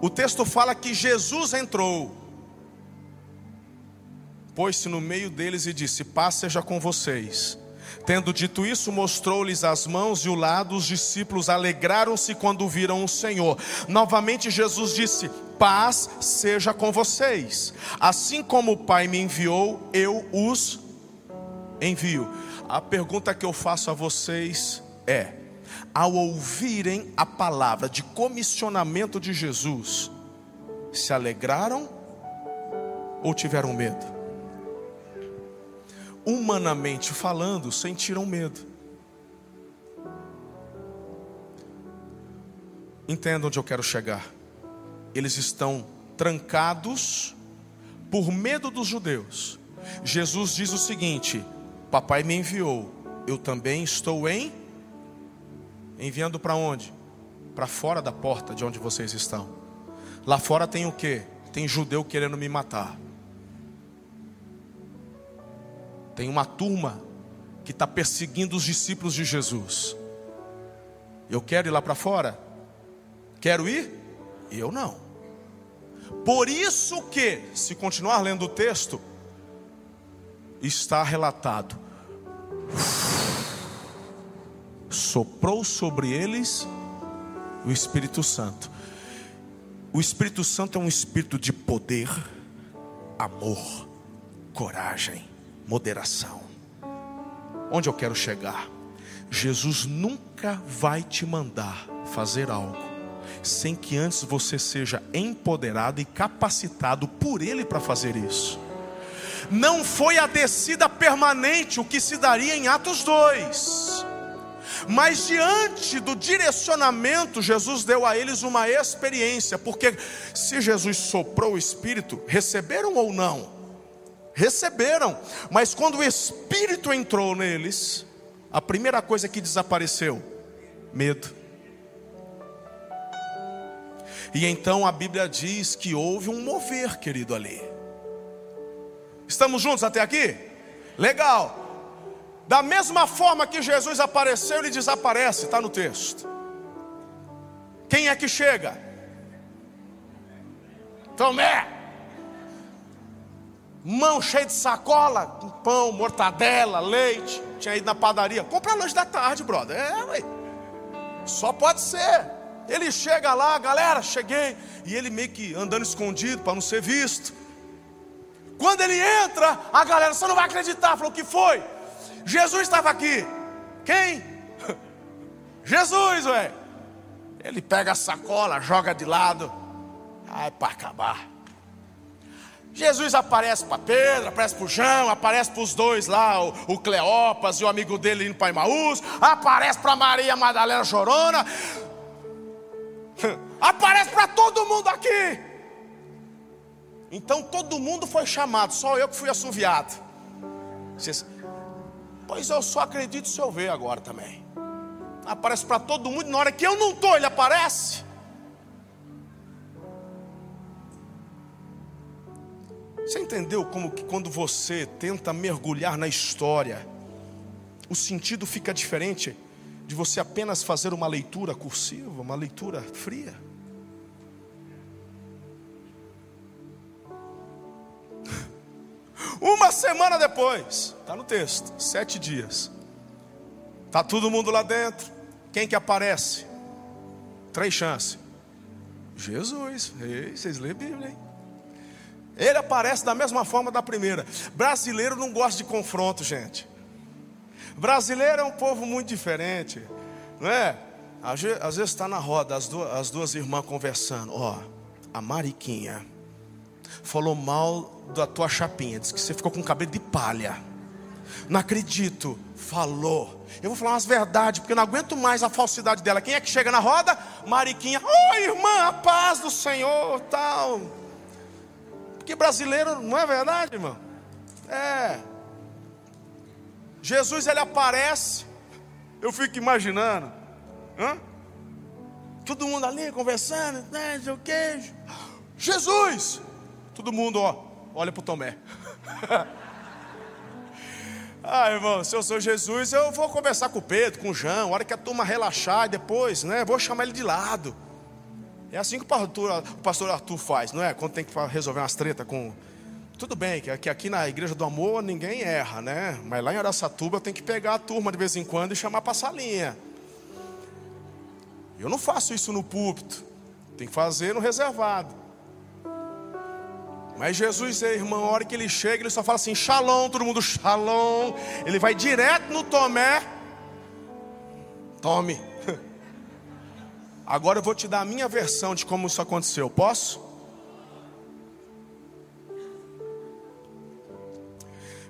o texto fala que Jesus entrou, pôs-se no meio deles e disse: Paz seja com vocês. Tendo dito isso, mostrou-lhes as mãos e o lado. Os discípulos alegraram-se quando viram o Senhor. Novamente, Jesus disse: Paz seja com vocês. Assim como o Pai me enviou, eu os envio. A pergunta que eu faço a vocês é: ao ouvirem a palavra de comissionamento de Jesus, se alegraram ou tiveram medo? Humanamente falando, sentiram medo. Entenda onde eu quero chegar. Eles estão trancados por medo dos judeus. Jesus diz o seguinte: Papai me enviou, eu também estou em Enviando para onde? Para fora da porta de onde vocês estão. Lá fora tem o que? Tem judeu querendo me matar. Tem uma turma que está perseguindo os discípulos de Jesus. Eu quero ir lá para fora? Quero ir? Eu não. Por isso que, se continuar lendo o texto, está relatado soprou sobre eles o Espírito Santo. O Espírito Santo é um espírito de poder, amor, coragem, moderação. Onde eu quero chegar? Jesus nunca vai te mandar fazer algo sem que antes você seja empoderado e capacitado por Ele para fazer isso. Não foi a descida permanente o que se daria em Atos 2 mas diante do direcionamento, Jesus deu a eles uma experiência, porque se Jesus soprou o Espírito, receberam ou não? Receberam, mas quando o Espírito entrou neles, a primeira coisa que desapareceu: medo. E então a Bíblia diz que houve um mover, querido, ali. Estamos juntos até aqui? Legal. Da mesma forma que Jesus apareceu, ele desaparece, está no texto. Quem é que chega? Tomé. Mão cheia de sacola, pão, mortadela, leite. Tinha ido na padaria. Compra lanche da tarde, brother. É, ué. Só pode ser. Ele chega lá, galera, cheguei. E ele meio que andando escondido para não ser visto. Quando ele entra, a galera, você não vai acreditar. Falou, o que foi? Jesus estava aqui. Quem? Jesus, ué. Ele pega a sacola, joga de lado. Ai, para acabar. Jesus aparece para Pedro, aparece para o João, aparece para os dois lá, o, o Cleopas e o amigo dele indo para Imaús, aparece para Maria Madalena chorona, aparece para todo mundo aqui. Então todo mundo foi chamado, só eu que fui assoviado. Vocês, Pois eu só acredito se eu ver agora também. Aparece para todo mundo, na hora que eu não estou, ele aparece. Você entendeu como que quando você tenta mergulhar na história, o sentido fica diferente de você apenas fazer uma leitura cursiva, uma leitura fria? Uma semana depois, está no texto, sete dias. Está todo mundo lá dentro. Quem que aparece? Três chances. Jesus. Ei, vocês lêem Bíblia, hein? Ele aparece da mesma forma da primeira. Brasileiro não gosta de confronto, gente. Brasileiro é um povo muito diferente, não é? Às vezes está na roda, as duas, as duas irmãs conversando. Ó, a Mariquinha falou mal da tua chapinha, disse que você ficou com cabelo de palha. Não acredito. Falou. Eu vou falar umas verdades, porque eu não aguento mais a falsidade dela. Quem é que chega na roda? Mariquinha. Oi, irmã, a paz do Senhor, tal. Porque brasileiro não é verdade, irmão? É. Jesus ele aparece. Eu fico imaginando. Hã? Todo mundo ali conversando, né, o queijo. Jesus! Todo mundo, ó, olha para o Tomé. ah, irmão, se eu sou Jesus, eu vou conversar com o Pedro, com o João, a hora que a turma relaxar e depois, né, vou chamar ele de lado. É assim que o pastor, o pastor Arthur faz, não é? Quando tem que resolver umas tretas com. Tudo bem, que aqui na Igreja do Amor ninguém erra, né? Mas lá em Araçatuba tem que pegar a turma de vez em quando e chamar para a salinha. Eu não faço isso no púlpito, tem que fazer no reservado. Mas Jesus, irmão, a hora que ele chega, ele só fala assim: Shalom, todo mundo, Shalom. Ele vai direto no Tomé. Tome. Agora eu vou te dar a minha versão de como isso aconteceu. Posso?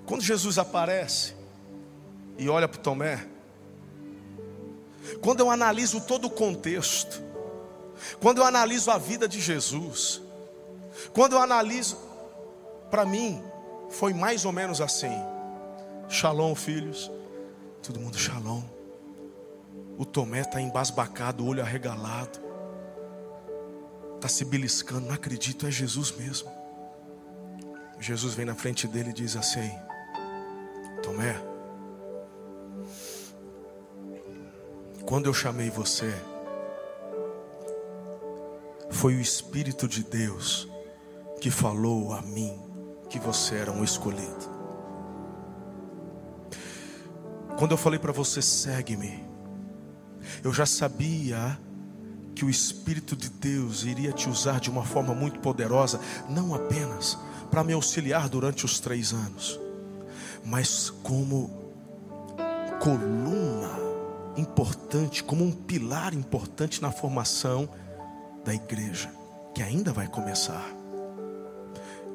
Quando Jesus aparece e olha para Tomé, quando eu analiso todo o contexto, quando eu analiso a vida de Jesus, quando eu analiso, para mim, foi mais ou menos assim. Shalom, filhos. Todo mundo shalom. O Tomé está embasbacado, olho arregalado. Está se beliscando, não acredito, é Jesus mesmo. Jesus vem na frente dele e diz assim: Tomé, quando eu chamei você, foi o Espírito de Deus que falou a mim que você era um escolhido. Quando eu falei para você, segue-me, eu já sabia que o Espírito de Deus iria te usar de uma forma muito poderosa, não apenas para me auxiliar durante os três anos, mas como coluna importante, como um pilar importante na formação da igreja, que ainda vai começar.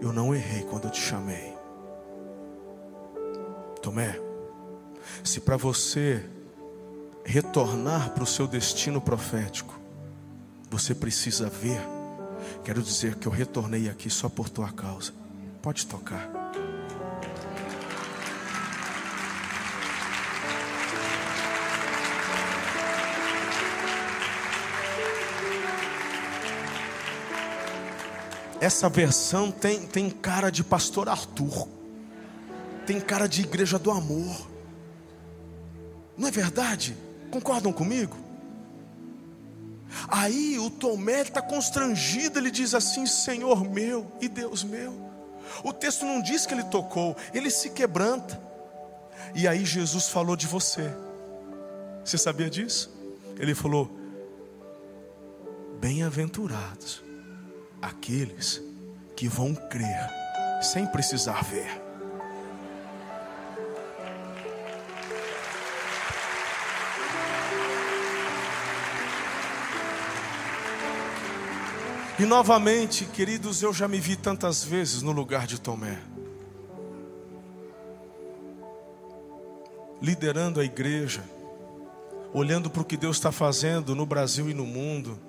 Eu não errei quando eu te chamei. Tomé, se para você retornar para o seu destino profético, você precisa ver. Quero dizer que eu retornei aqui só por tua causa. Pode tocar. Essa versão tem, tem cara de pastor Arthur, tem cara de igreja do amor. Não é verdade? Concordam comigo? Aí o Tomé está constrangido, ele diz assim: Senhor meu e Deus meu. O texto não diz que ele tocou, ele se quebranta. E aí Jesus falou de você. Você sabia disso? Ele falou: Bem-aventurados aqueles que vão crer sem precisar ver. E novamente, queridos, eu já me vi tantas vezes no lugar de Tomé, liderando a igreja, olhando para o que Deus está fazendo no Brasil e no mundo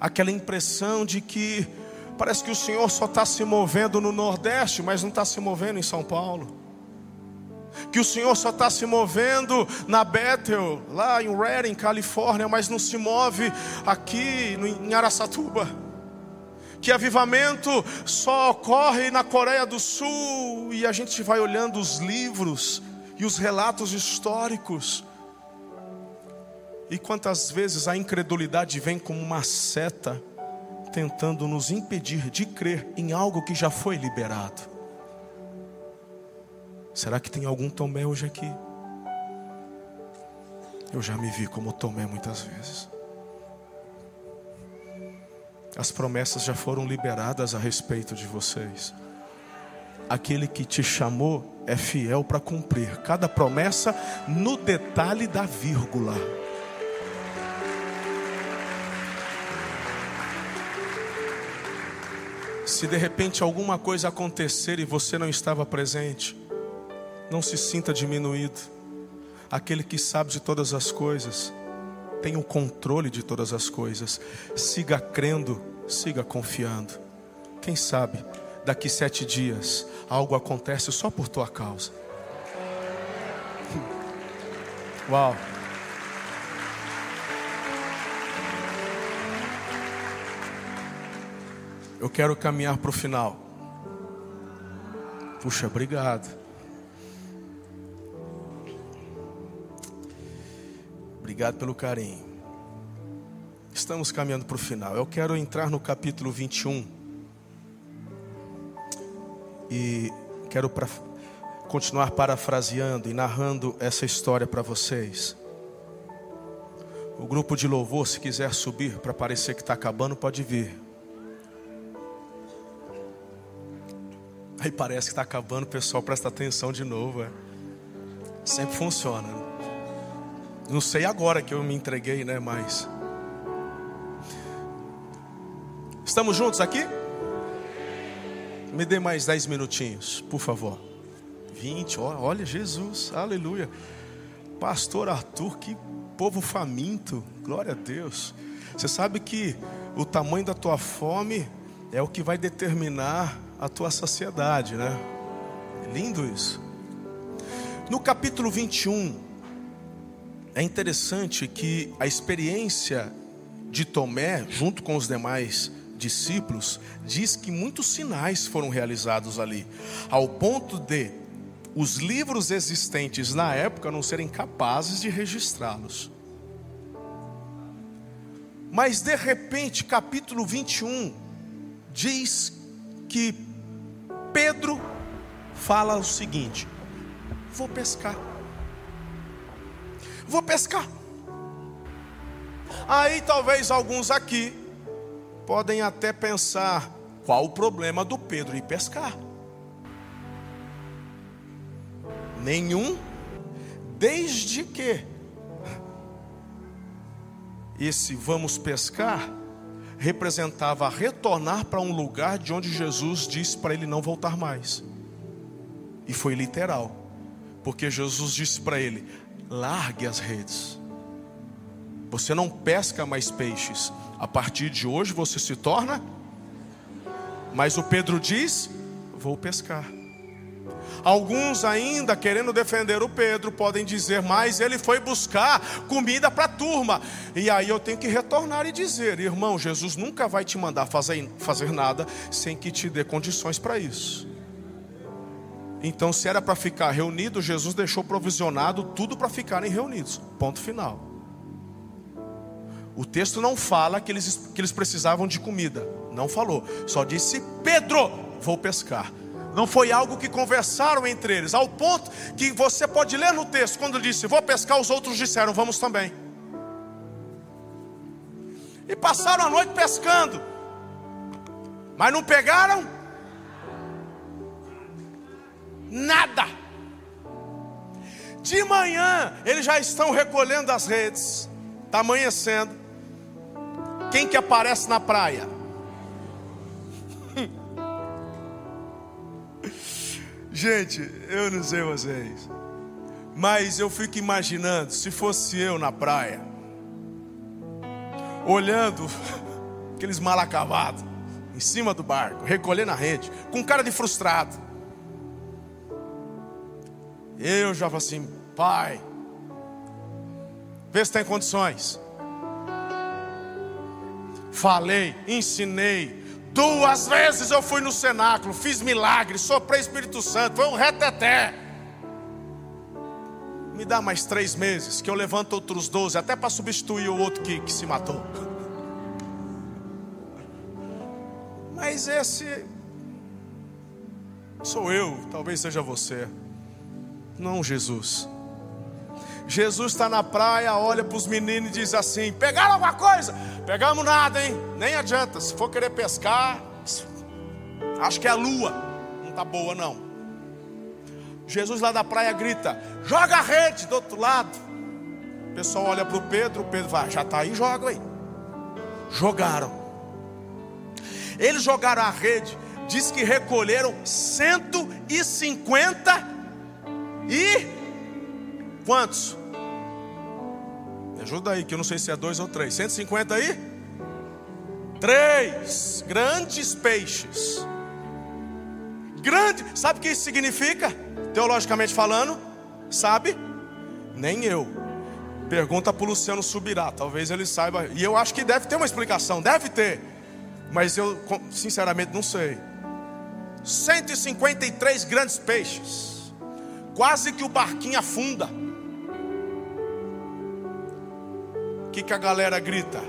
aquela impressão de que parece que o Senhor só está se movendo no Nordeste, mas não está se movendo em São Paulo. Que o Senhor só está se movendo na Bethel, lá em Redding, Califórnia, mas não se move aqui em Araçatuba. Que avivamento só ocorre na Coreia do Sul, e a gente vai olhando os livros e os relatos históricos e quantas vezes a incredulidade vem como uma seta, tentando nos impedir de crer em algo que já foi liberado. Será que tem algum Tomé hoje aqui? Eu já me vi como Tomé muitas vezes. As promessas já foram liberadas a respeito de vocês. Aquele que te chamou é fiel para cumprir cada promessa no detalhe da vírgula. Se de repente alguma coisa acontecer e você não estava presente, Não se sinta diminuído. Aquele que sabe de todas as coisas, tem o controle de todas as coisas. Siga crendo, siga confiando. Quem sabe, daqui sete dias, algo acontece só por tua causa. Uau! Eu quero caminhar para o final. Puxa, obrigado. Obrigado pelo carinho. Estamos caminhando para o final. Eu quero entrar no capítulo 21. E quero pra, continuar parafraseando e narrando essa história para vocês. O grupo de louvor, se quiser subir para parecer que está acabando, pode vir. Aí parece que está acabando, pessoal presta atenção de novo. É. Sempre funciona. Não sei agora que eu me entreguei, né? Mas. Estamos juntos aqui? Me dê mais dez minutinhos, por favor. 20, olha Jesus, aleluia. Pastor Arthur, que povo faminto, glória a Deus. Você sabe que o tamanho da tua fome é o que vai determinar a tua saciedade, né? É lindo isso. No capítulo 21, é interessante que a experiência de Tomé, junto com os demais discípulos, diz que muitos sinais foram realizados ali, ao ponto de os livros existentes na época não serem capazes de registrá-los. Mas de repente, capítulo 21 diz que Pedro fala o seguinte: vou pescar. Vou pescar. Aí talvez alguns aqui podem até pensar: qual o problema do Pedro ir pescar? Nenhum, desde que esse vamos pescar representava retornar para um lugar de onde Jesus disse para ele não voltar mais. E foi literal, porque Jesus disse para ele: largue as redes. Você não pesca mais peixes. A partir de hoje você se torna. Mas o Pedro diz: vou pescar. Alguns ainda querendo defender o Pedro podem dizer, mas ele foi buscar comida para a turma. E aí eu tenho que retornar e dizer, irmão, Jesus nunca vai te mandar fazer, fazer nada sem que te dê condições para isso. Então, se era para ficar reunido, Jesus deixou provisionado tudo para ficarem reunidos. Ponto final. O texto não fala que eles, que eles precisavam de comida. Não falou. Só disse: Pedro, vou pescar. Não foi algo que conversaram entre eles, ao ponto que você pode ler no texto, quando disse: Vou pescar, os outros disseram: Vamos também. E passaram a noite pescando, mas não pegaram nada. De manhã, eles já estão recolhendo as redes, está amanhecendo. Quem que aparece na praia? Gente, eu não sei vocês, mas eu fico imaginando se fosse eu na praia, olhando aqueles mal acabados em cima do barco, recolhendo a rede, com cara de frustrado. Eu já falei assim, pai, vê se tem condições. Falei, ensinei, Duas vezes eu fui no cenáculo, fiz milagres, soprei Espírito Santo, foi um reteté. Me dá mais três meses, que eu levanto outros doze, até para substituir o outro que, que se matou. Mas esse sou eu, talvez seja você, não Jesus. Jesus está na praia, olha para os meninos e diz assim: Pegaram alguma coisa? Pegamos nada, hein? Nem adianta. Se for querer pescar, acho que é a lua. Não está boa, não. Jesus lá da praia grita: Joga a rede do outro lado. O pessoal olha para o Pedro, o Pedro vai: Já está aí, joga aí. Jogaram. Eles jogaram a rede, diz que recolheram 150 e quantos? Me ajuda aí, que eu não sei se é dois ou três. 150 aí? Três grandes peixes. Grande, sabe o que isso significa? Teologicamente falando, sabe? Nem eu. Pergunta para o Luciano Subirá, talvez ele saiba. E eu acho que deve ter uma explicação, deve ter. Mas eu, sinceramente, não sei. 153 grandes peixes. Quase que o barquinho afunda. O que, que a galera grita?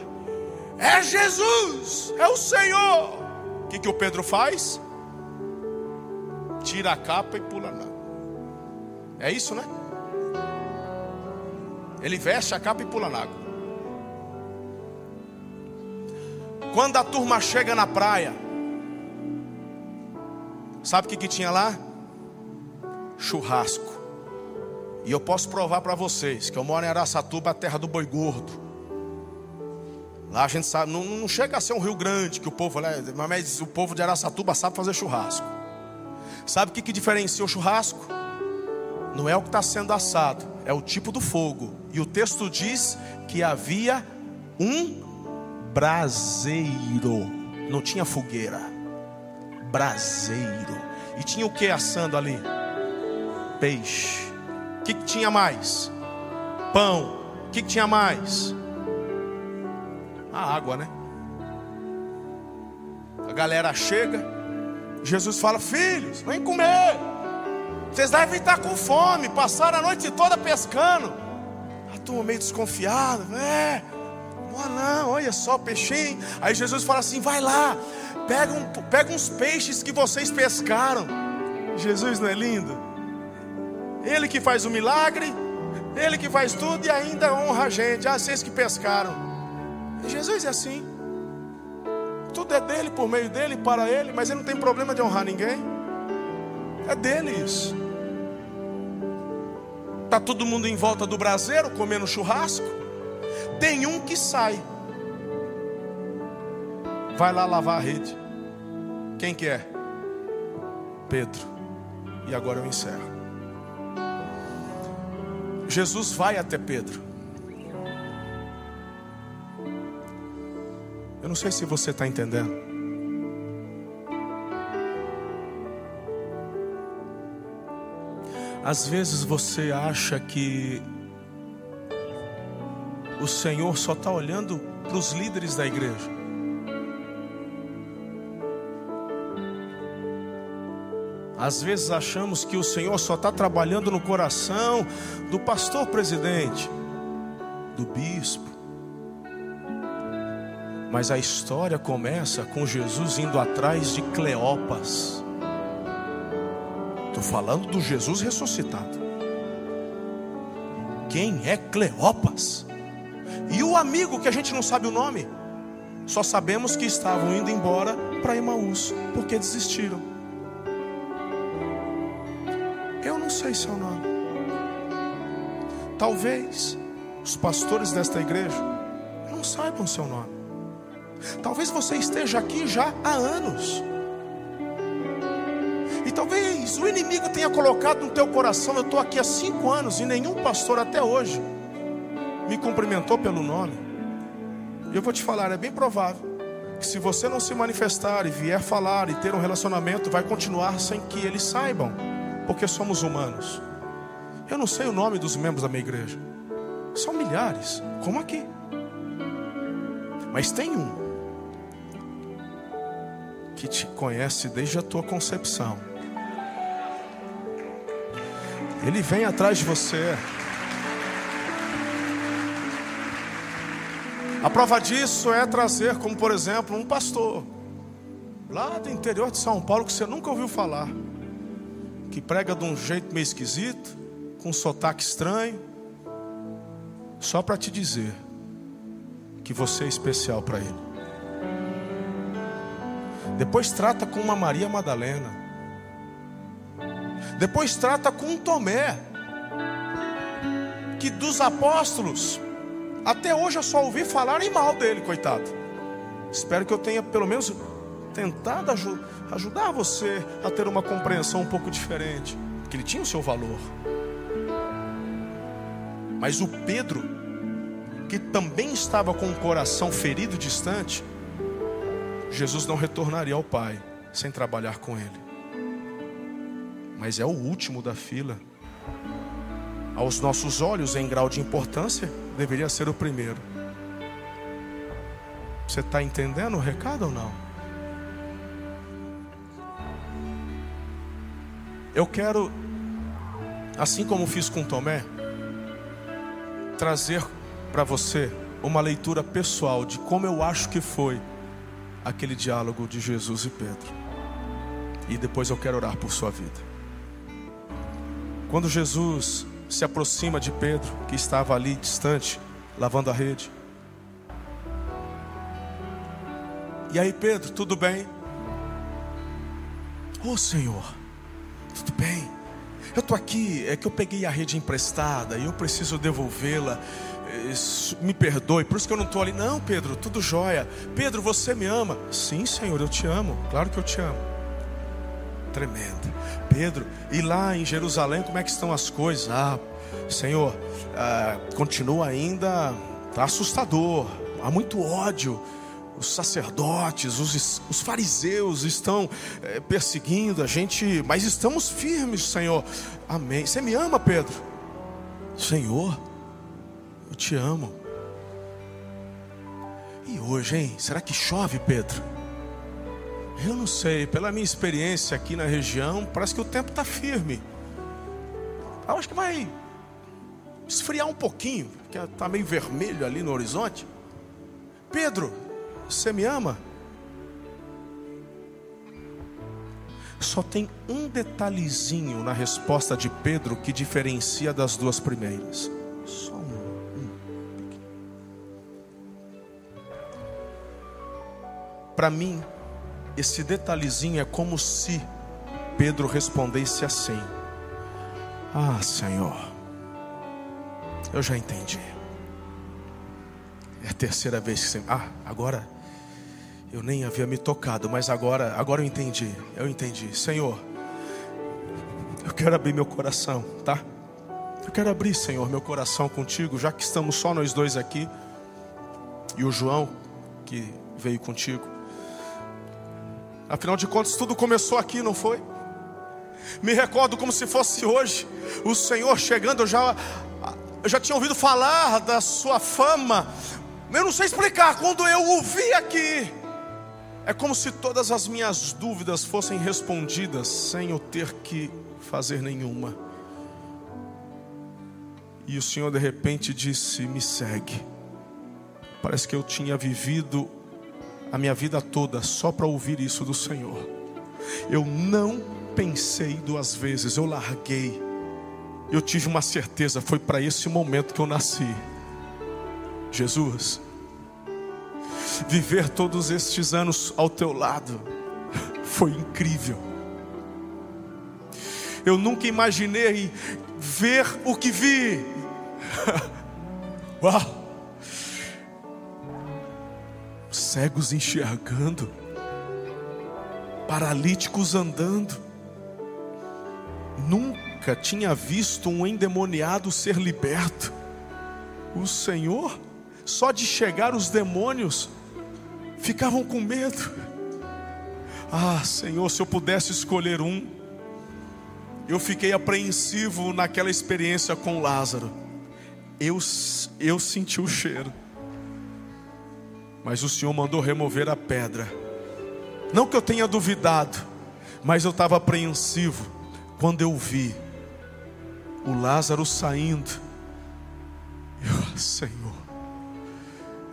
É Jesus, é o Senhor. O que, que o Pedro faz? Tira a capa e pula na. É isso, né? Ele veste a capa e pula na água. Quando a turma chega na praia, sabe o que, que tinha lá? Churrasco. E eu posso provar para vocês que eu moro em Araçatuba, a terra do boi gordo. Lá a gente sabe, não, não chega a ser um rio grande que o povo, né, mas o povo de Araçatuba sabe fazer churrasco. Sabe o que, que diferencia o churrasco? Não é o que está sendo assado, é o tipo do fogo. E o texto diz que havia um braseiro, não tinha fogueira, braseiro. E tinha o que assando ali? Peixe. O que, que tinha mais? Pão. O que, que tinha mais? A água, né? A galera chega, Jesus fala: Filhos, vem comer. Vocês devem estar com fome, passaram a noite toda pescando. A turma meio desconfiada, é, não, não, olha só, peixinho. Aí Jesus fala assim: vai lá, pega, um, pega uns peixes que vocês pescaram. Jesus não é lindo? Ele que faz o milagre, ele que faz tudo e ainda honra a gente. Ah, vocês que pescaram. E Jesus é assim. Tudo é dele, por meio dele, para ele, mas ele não tem problema de honrar ninguém. É dele isso. Está todo mundo em volta do braseiro comendo churrasco. Tem um que sai. Vai lá lavar a rede. Quem que é? Pedro. E agora eu encerro. Jesus vai até Pedro. Não sei se você está entendendo. Às vezes você acha que o Senhor só está olhando para os líderes da igreja. Às vezes achamos que o Senhor só está trabalhando no coração do pastor presidente, do bispo. Mas a história começa com Jesus indo atrás de Cleopas. Estou falando do Jesus ressuscitado. Quem é Cleopas? E o amigo que a gente não sabe o nome? Só sabemos que estavam indo embora para Emaús, porque desistiram. Eu não sei seu nome. Talvez os pastores desta igreja não saibam seu nome. Talvez você esteja aqui já há anos. E talvez o inimigo tenha colocado no teu coração, eu estou aqui há cinco anos e nenhum pastor até hoje me cumprimentou pelo nome. E eu vou te falar, é bem provável que se você não se manifestar e vier falar e ter um relacionamento, vai continuar sem que eles saibam, porque somos humanos. Eu não sei o nome dos membros da minha igreja. São milhares, como aqui. Mas tem um que te conhece desde a tua concepção. Ele vem atrás de você. A prova disso é trazer, como por exemplo, um pastor lá do interior de São Paulo que você nunca ouviu falar, que prega de um jeito meio esquisito, com um sotaque estranho, só para te dizer que você é especial para ele. Depois trata com uma Maria Madalena. Depois trata com um Tomé, que dos apóstolos até hoje eu só ouvi falar em mal dele, coitado. Espero que eu tenha pelo menos tentado ajudar você a ter uma compreensão um pouco diferente. Que ele tinha o seu valor. Mas o Pedro, que também estava com o coração ferido distante, Jesus não retornaria ao Pai sem trabalhar com ele. Mas é o último da fila. Aos nossos olhos, em grau de importância, deveria ser o primeiro. Você está entendendo o recado ou não? Eu quero, assim como fiz com Tomé, trazer para você uma leitura pessoal de como eu acho que foi aquele diálogo de Jesus e Pedro. E depois eu quero orar por sua vida. Quando Jesus se aproxima de Pedro, que estava ali distante, lavando a rede. E aí, Pedro, tudo bem? Ô oh, Senhor, tudo bem? Eu estou aqui, é que eu peguei a rede emprestada e eu preciso devolvê-la. Me perdoe, por isso que eu não estou ali. Não, Pedro, tudo jóia. Pedro, você me ama? Sim, Senhor, eu te amo. Claro que eu te amo. Tremendo. Pedro, e lá em Jerusalém, como é que estão as coisas? Ah, Senhor, ah, continua ainda, está assustador. Há muito ódio os sacerdotes, os, os fariseus estão é, perseguindo a gente, mas estamos firmes, Senhor. Amém. Você me ama, Pedro? Senhor, eu te amo. E hoje, hein? Será que chove, Pedro? Eu não sei, pela minha experiência aqui na região, parece que o tempo está firme. Eu acho que vai esfriar um pouquinho, porque está meio vermelho ali no horizonte. Pedro, você me ama? Só tem um detalhezinho na resposta de Pedro que diferencia das duas primeiras. Para mim, esse detalhezinho é como se Pedro respondesse assim: Ah, Senhor, eu já entendi. É a terceira vez que você. Ah, agora eu nem havia me tocado, mas agora, agora eu entendi. Eu entendi. Senhor, eu quero abrir meu coração, tá? Eu quero abrir, Senhor, meu coração contigo, já que estamos só nós dois aqui. E o João, que veio contigo. Afinal de contas, tudo começou aqui, não foi? Me recordo como se fosse hoje. O Senhor chegando, eu já, eu já tinha ouvido falar da sua fama. Eu não sei explicar. Quando eu o vi aqui, é como se todas as minhas dúvidas fossem respondidas sem eu ter que fazer nenhuma. E o Senhor de repente disse: Me segue. Parece que eu tinha vivido a minha vida toda só para ouvir isso do Senhor. Eu não pensei duas vezes, eu larguei. Eu tive uma certeza, foi para esse momento que eu nasci. Jesus, viver todos estes anos ao teu lado foi incrível. Eu nunca imaginei ver o que vi. Uau! Cegos enxergando, paralíticos andando. Nunca tinha visto um endemoniado ser liberto. O Senhor, só de chegar os demônios, ficavam com medo. Ah, Senhor, se eu pudesse escolher um, eu fiquei apreensivo naquela experiência com Lázaro. Eu, eu senti o cheiro, mas o Senhor mandou remover a pedra. Não que eu tenha duvidado, mas eu estava apreensivo quando eu vi o Lázaro saindo. Eu, Senhor,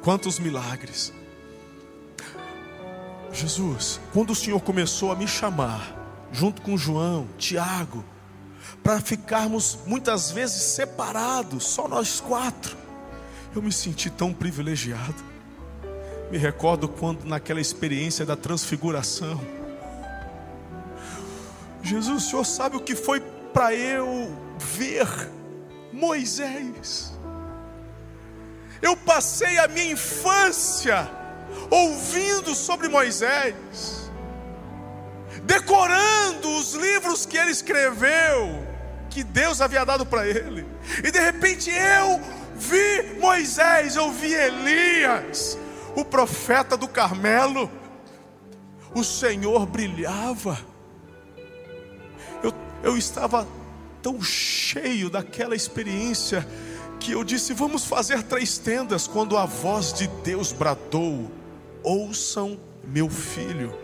quantos milagres. Jesus, quando o Senhor começou a me chamar, junto com João, Tiago, para ficarmos muitas vezes separados, só nós quatro, eu me senti tão privilegiado. Me recordo quando, naquela experiência da transfiguração, Jesus, o Senhor sabe o que foi para eu ver Moisés. Eu passei a minha infância ouvindo sobre Moisés, decorando os livros que ele escreveu, que Deus havia dado para ele. E de repente eu vi Moisés, eu vi Elias, o profeta do Carmelo. O Senhor brilhava. Eu, eu estava tão cheio daquela experiência que eu disse: Vamos fazer três tendas. Quando a voz de Deus bradou: Ouçam meu filho.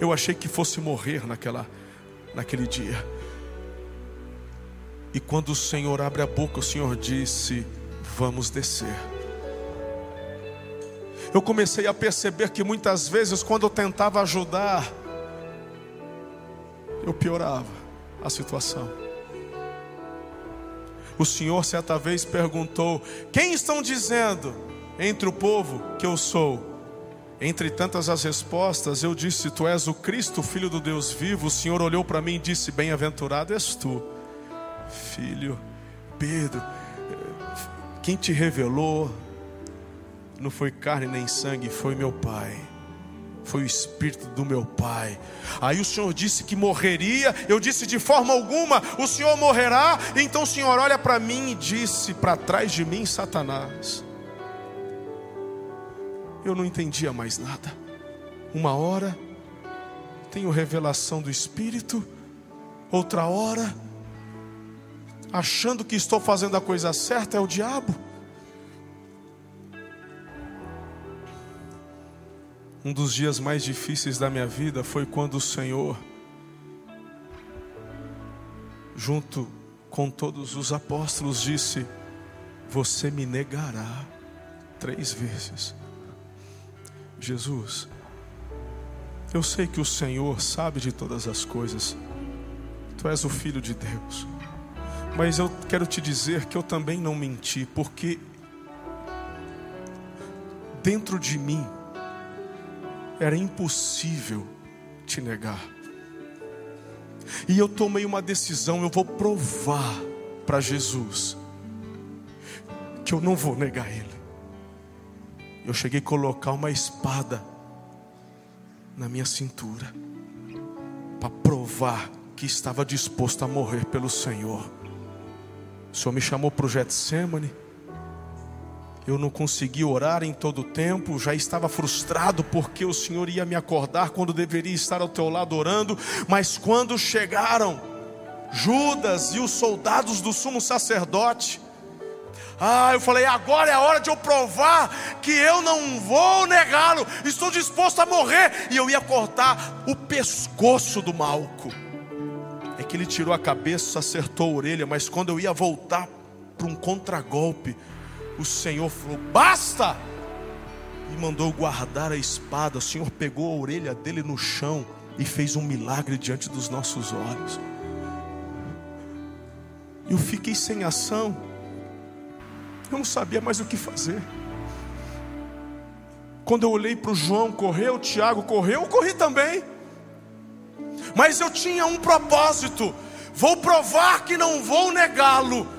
Eu achei que fosse morrer naquela, naquele dia. E quando o Senhor abre a boca, o Senhor disse: Vamos descer. Eu comecei a perceber que muitas vezes, quando eu tentava ajudar, eu piorava a situação. O Senhor certa vez perguntou: Quem estão dizendo entre o povo que eu sou? Entre tantas as respostas, eu disse: Tu és o Cristo, filho do Deus vivo. O Senhor olhou para mim e disse: Bem-aventurado és tu, filho. Pedro, quem te revelou não foi carne nem sangue, foi meu Pai foi o Espírito do meu Pai. Aí o Senhor disse que morreria, eu disse de forma alguma: o Senhor morrerá. Então o Senhor olha para mim e disse: para trás de mim, Satanás. Eu não entendia mais nada. Uma hora tenho revelação do Espírito, outra hora, achando que estou fazendo a coisa certa, é o diabo. Um dos dias mais difíceis da minha vida foi quando o Senhor, junto com todos os apóstolos, disse: Você me negará três vezes. Jesus, eu sei que o Senhor sabe de todas as coisas, Tu és o Filho de Deus, mas eu quero te dizer que eu também não menti, porque dentro de mim, era impossível te negar. E eu tomei uma decisão, eu vou provar para Jesus que eu não vou negar ele. Eu cheguei a colocar uma espada na minha cintura para provar que estava disposto a morrer pelo Senhor. O Senhor me chamou para o Getsemane eu não consegui orar em todo o tempo, já estava frustrado porque o Senhor ia me acordar quando deveria estar ao teu lado orando, mas quando chegaram Judas e os soldados do sumo sacerdote, ah, eu falei, agora é a hora de eu provar que eu não vou negá-lo, estou disposto a morrer, e eu ia cortar o pescoço do Malco. É que ele tirou a cabeça, acertou a orelha, mas quando eu ia voltar para um contragolpe, o Senhor falou: basta! E mandou guardar a espada. O Senhor pegou a orelha dele no chão e fez um milagre diante dos nossos olhos. Eu fiquei sem ação. Eu não sabia mais o que fazer. Quando eu olhei para o João correr, o Tiago correu, eu corri também. Mas eu tinha um propósito: vou provar que não vou negá-lo.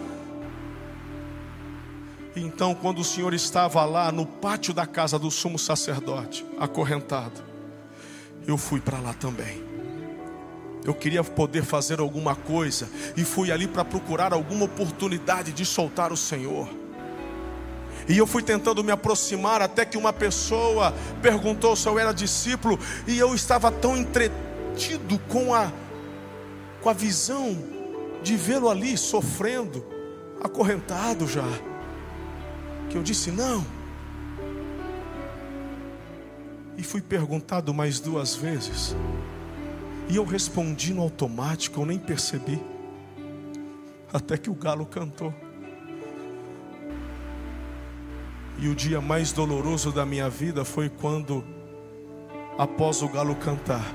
Então, quando o Senhor estava lá no pátio da casa do sumo sacerdote, acorrentado, eu fui para lá também. Eu queria poder fazer alguma coisa e fui ali para procurar alguma oportunidade de soltar o Senhor. E eu fui tentando me aproximar até que uma pessoa perguntou se eu era discípulo e eu estava tão entretido com a com a visão de vê-lo ali sofrendo, acorrentado já que eu disse não. E fui perguntado mais duas vezes. E eu respondi no automático, eu nem percebi. Até que o galo cantou. E o dia mais doloroso da minha vida foi quando, após o galo cantar,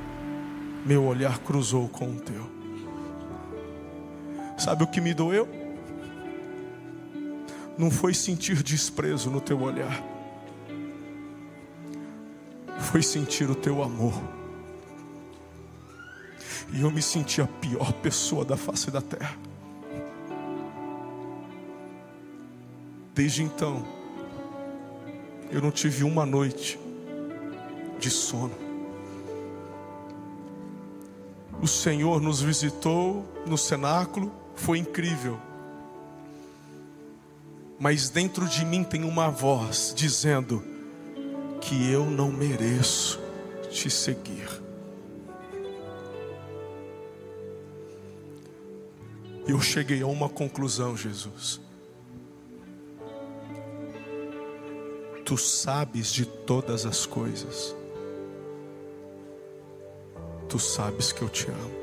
meu olhar cruzou com o teu. Sabe o que me doeu? Não foi sentir desprezo no teu olhar, foi sentir o teu amor. E eu me senti a pior pessoa da face da terra. Desde então, eu não tive uma noite de sono. O Senhor nos visitou no cenáculo, foi incrível. Mas dentro de mim tem uma voz dizendo que eu não mereço te seguir. Eu cheguei a uma conclusão, Jesus. Tu sabes de todas as coisas. Tu sabes que eu te amo.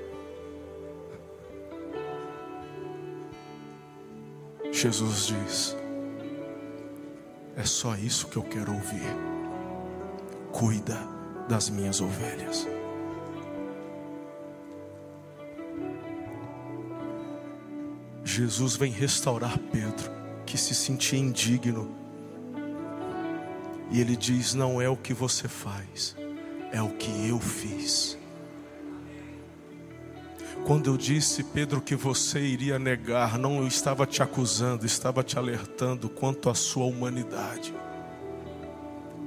Jesus diz: É só isso que eu quero ouvir. Cuida das minhas ovelhas. Jesus vem restaurar Pedro, que se sentia indigno. E ele diz: Não é o que você faz, é o que eu fiz. Quando eu disse, Pedro, que você iria negar, não eu estava te acusando, estava te alertando quanto à sua humanidade.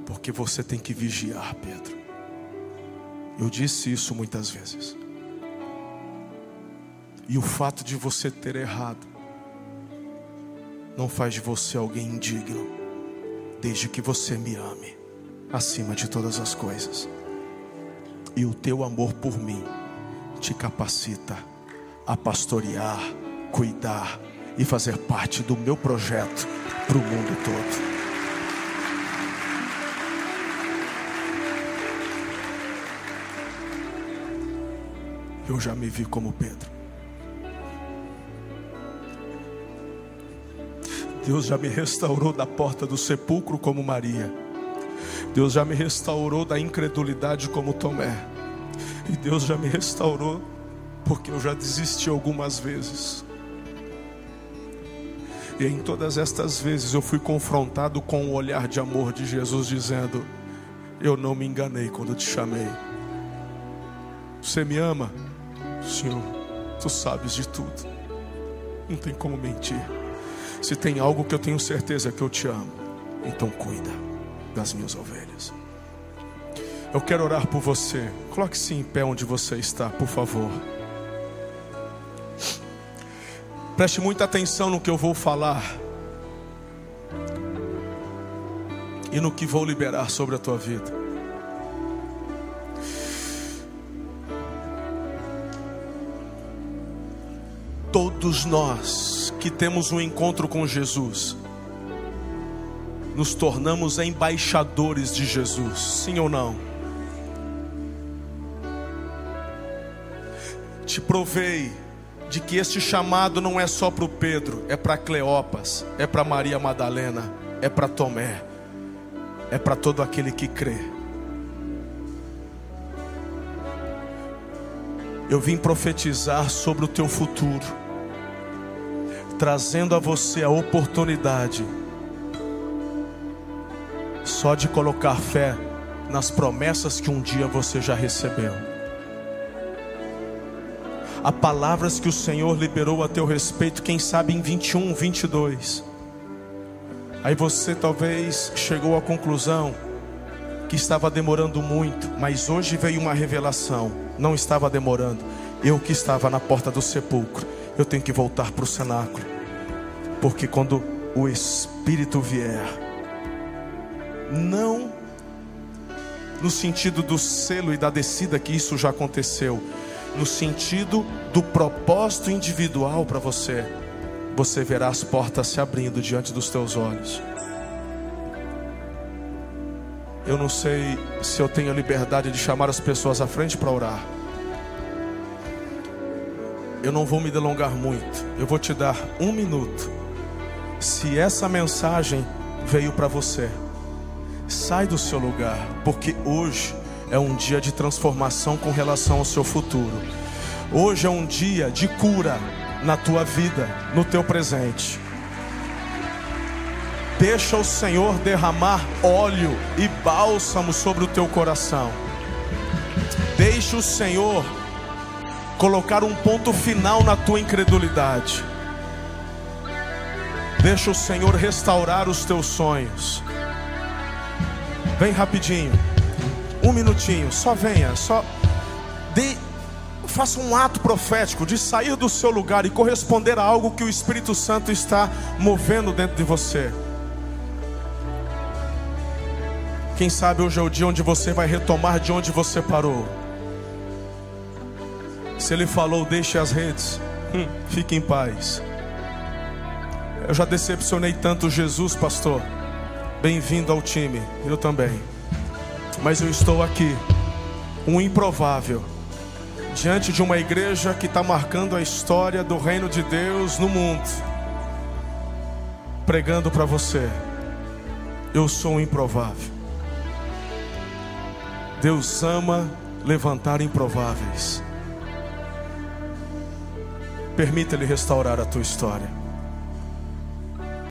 Porque você tem que vigiar, Pedro. Eu disse isso muitas vezes. E o fato de você ter errado não faz de você alguém indigno, desde que você me ame acima de todas as coisas. E o teu amor por mim te capacita a pastorear, cuidar e fazer parte do meu projeto para o mundo todo. Eu já me vi como Pedro. Deus já me restaurou da porta do sepulcro como Maria. Deus já me restaurou da incredulidade como Tomé. E Deus já me restaurou porque eu já desisti algumas vezes. E em todas estas vezes eu fui confrontado com o olhar de amor de Jesus dizendo: Eu não me enganei quando te chamei. Você me ama? Senhor, tu sabes de tudo. Não tem como mentir. Se tem algo que eu tenho certeza que eu te amo, então cuida das minhas ovelhas. Eu quero orar por você. Coloque-se em pé onde você está, por favor. Preste muita atenção no que eu vou falar e no que vou liberar sobre a tua vida. Todos nós que temos um encontro com Jesus, nos tornamos embaixadores de Jesus, sim ou não? Te provei de que este chamado não é só para o Pedro, é para Cleopas, é para Maria Madalena, é para Tomé, é para todo aquele que crê. Eu vim profetizar sobre o teu futuro, trazendo a você a oportunidade só de colocar fé nas promessas que um dia você já recebeu a palavras que o Senhor liberou a teu respeito, quem sabe em 21, 22. Aí você talvez chegou à conclusão que estava demorando muito, mas hoje veio uma revelação, não estava demorando. Eu que estava na porta do sepulcro, eu tenho que voltar para o cenáculo, porque quando o Espírito vier, não no sentido do selo e da descida, que isso já aconteceu, no sentido do propósito individual para você, você verá as portas se abrindo diante dos teus olhos. Eu não sei se eu tenho a liberdade de chamar as pessoas à frente para orar. Eu não vou me delongar muito. Eu vou te dar um minuto. Se essa mensagem veio para você, sai do seu lugar, porque hoje é um dia de transformação com relação ao seu futuro. Hoje é um dia de cura na tua vida, no teu presente. Deixa o Senhor derramar óleo e bálsamo sobre o teu coração. Deixa o Senhor colocar um ponto final na tua incredulidade. Deixa o Senhor restaurar os teus sonhos. Vem rapidinho. Um minutinho, só venha, só dê faça um ato profético de sair do seu lugar e corresponder a algo que o Espírito Santo está movendo dentro de você. Quem sabe hoje é o dia onde você vai retomar de onde você parou. Se ele falou, deixe as redes, hum, fique em paz. Eu já decepcionei tanto Jesus, pastor. Bem-vindo ao time, eu também. Mas eu estou aqui, um improvável, diante de uma igreja que está marcando a história do reino de Deus no mundo, pregando para você. Eu sou um improvável. Deus ama levantar improváveis. Permita-lhe restaurar a tua história.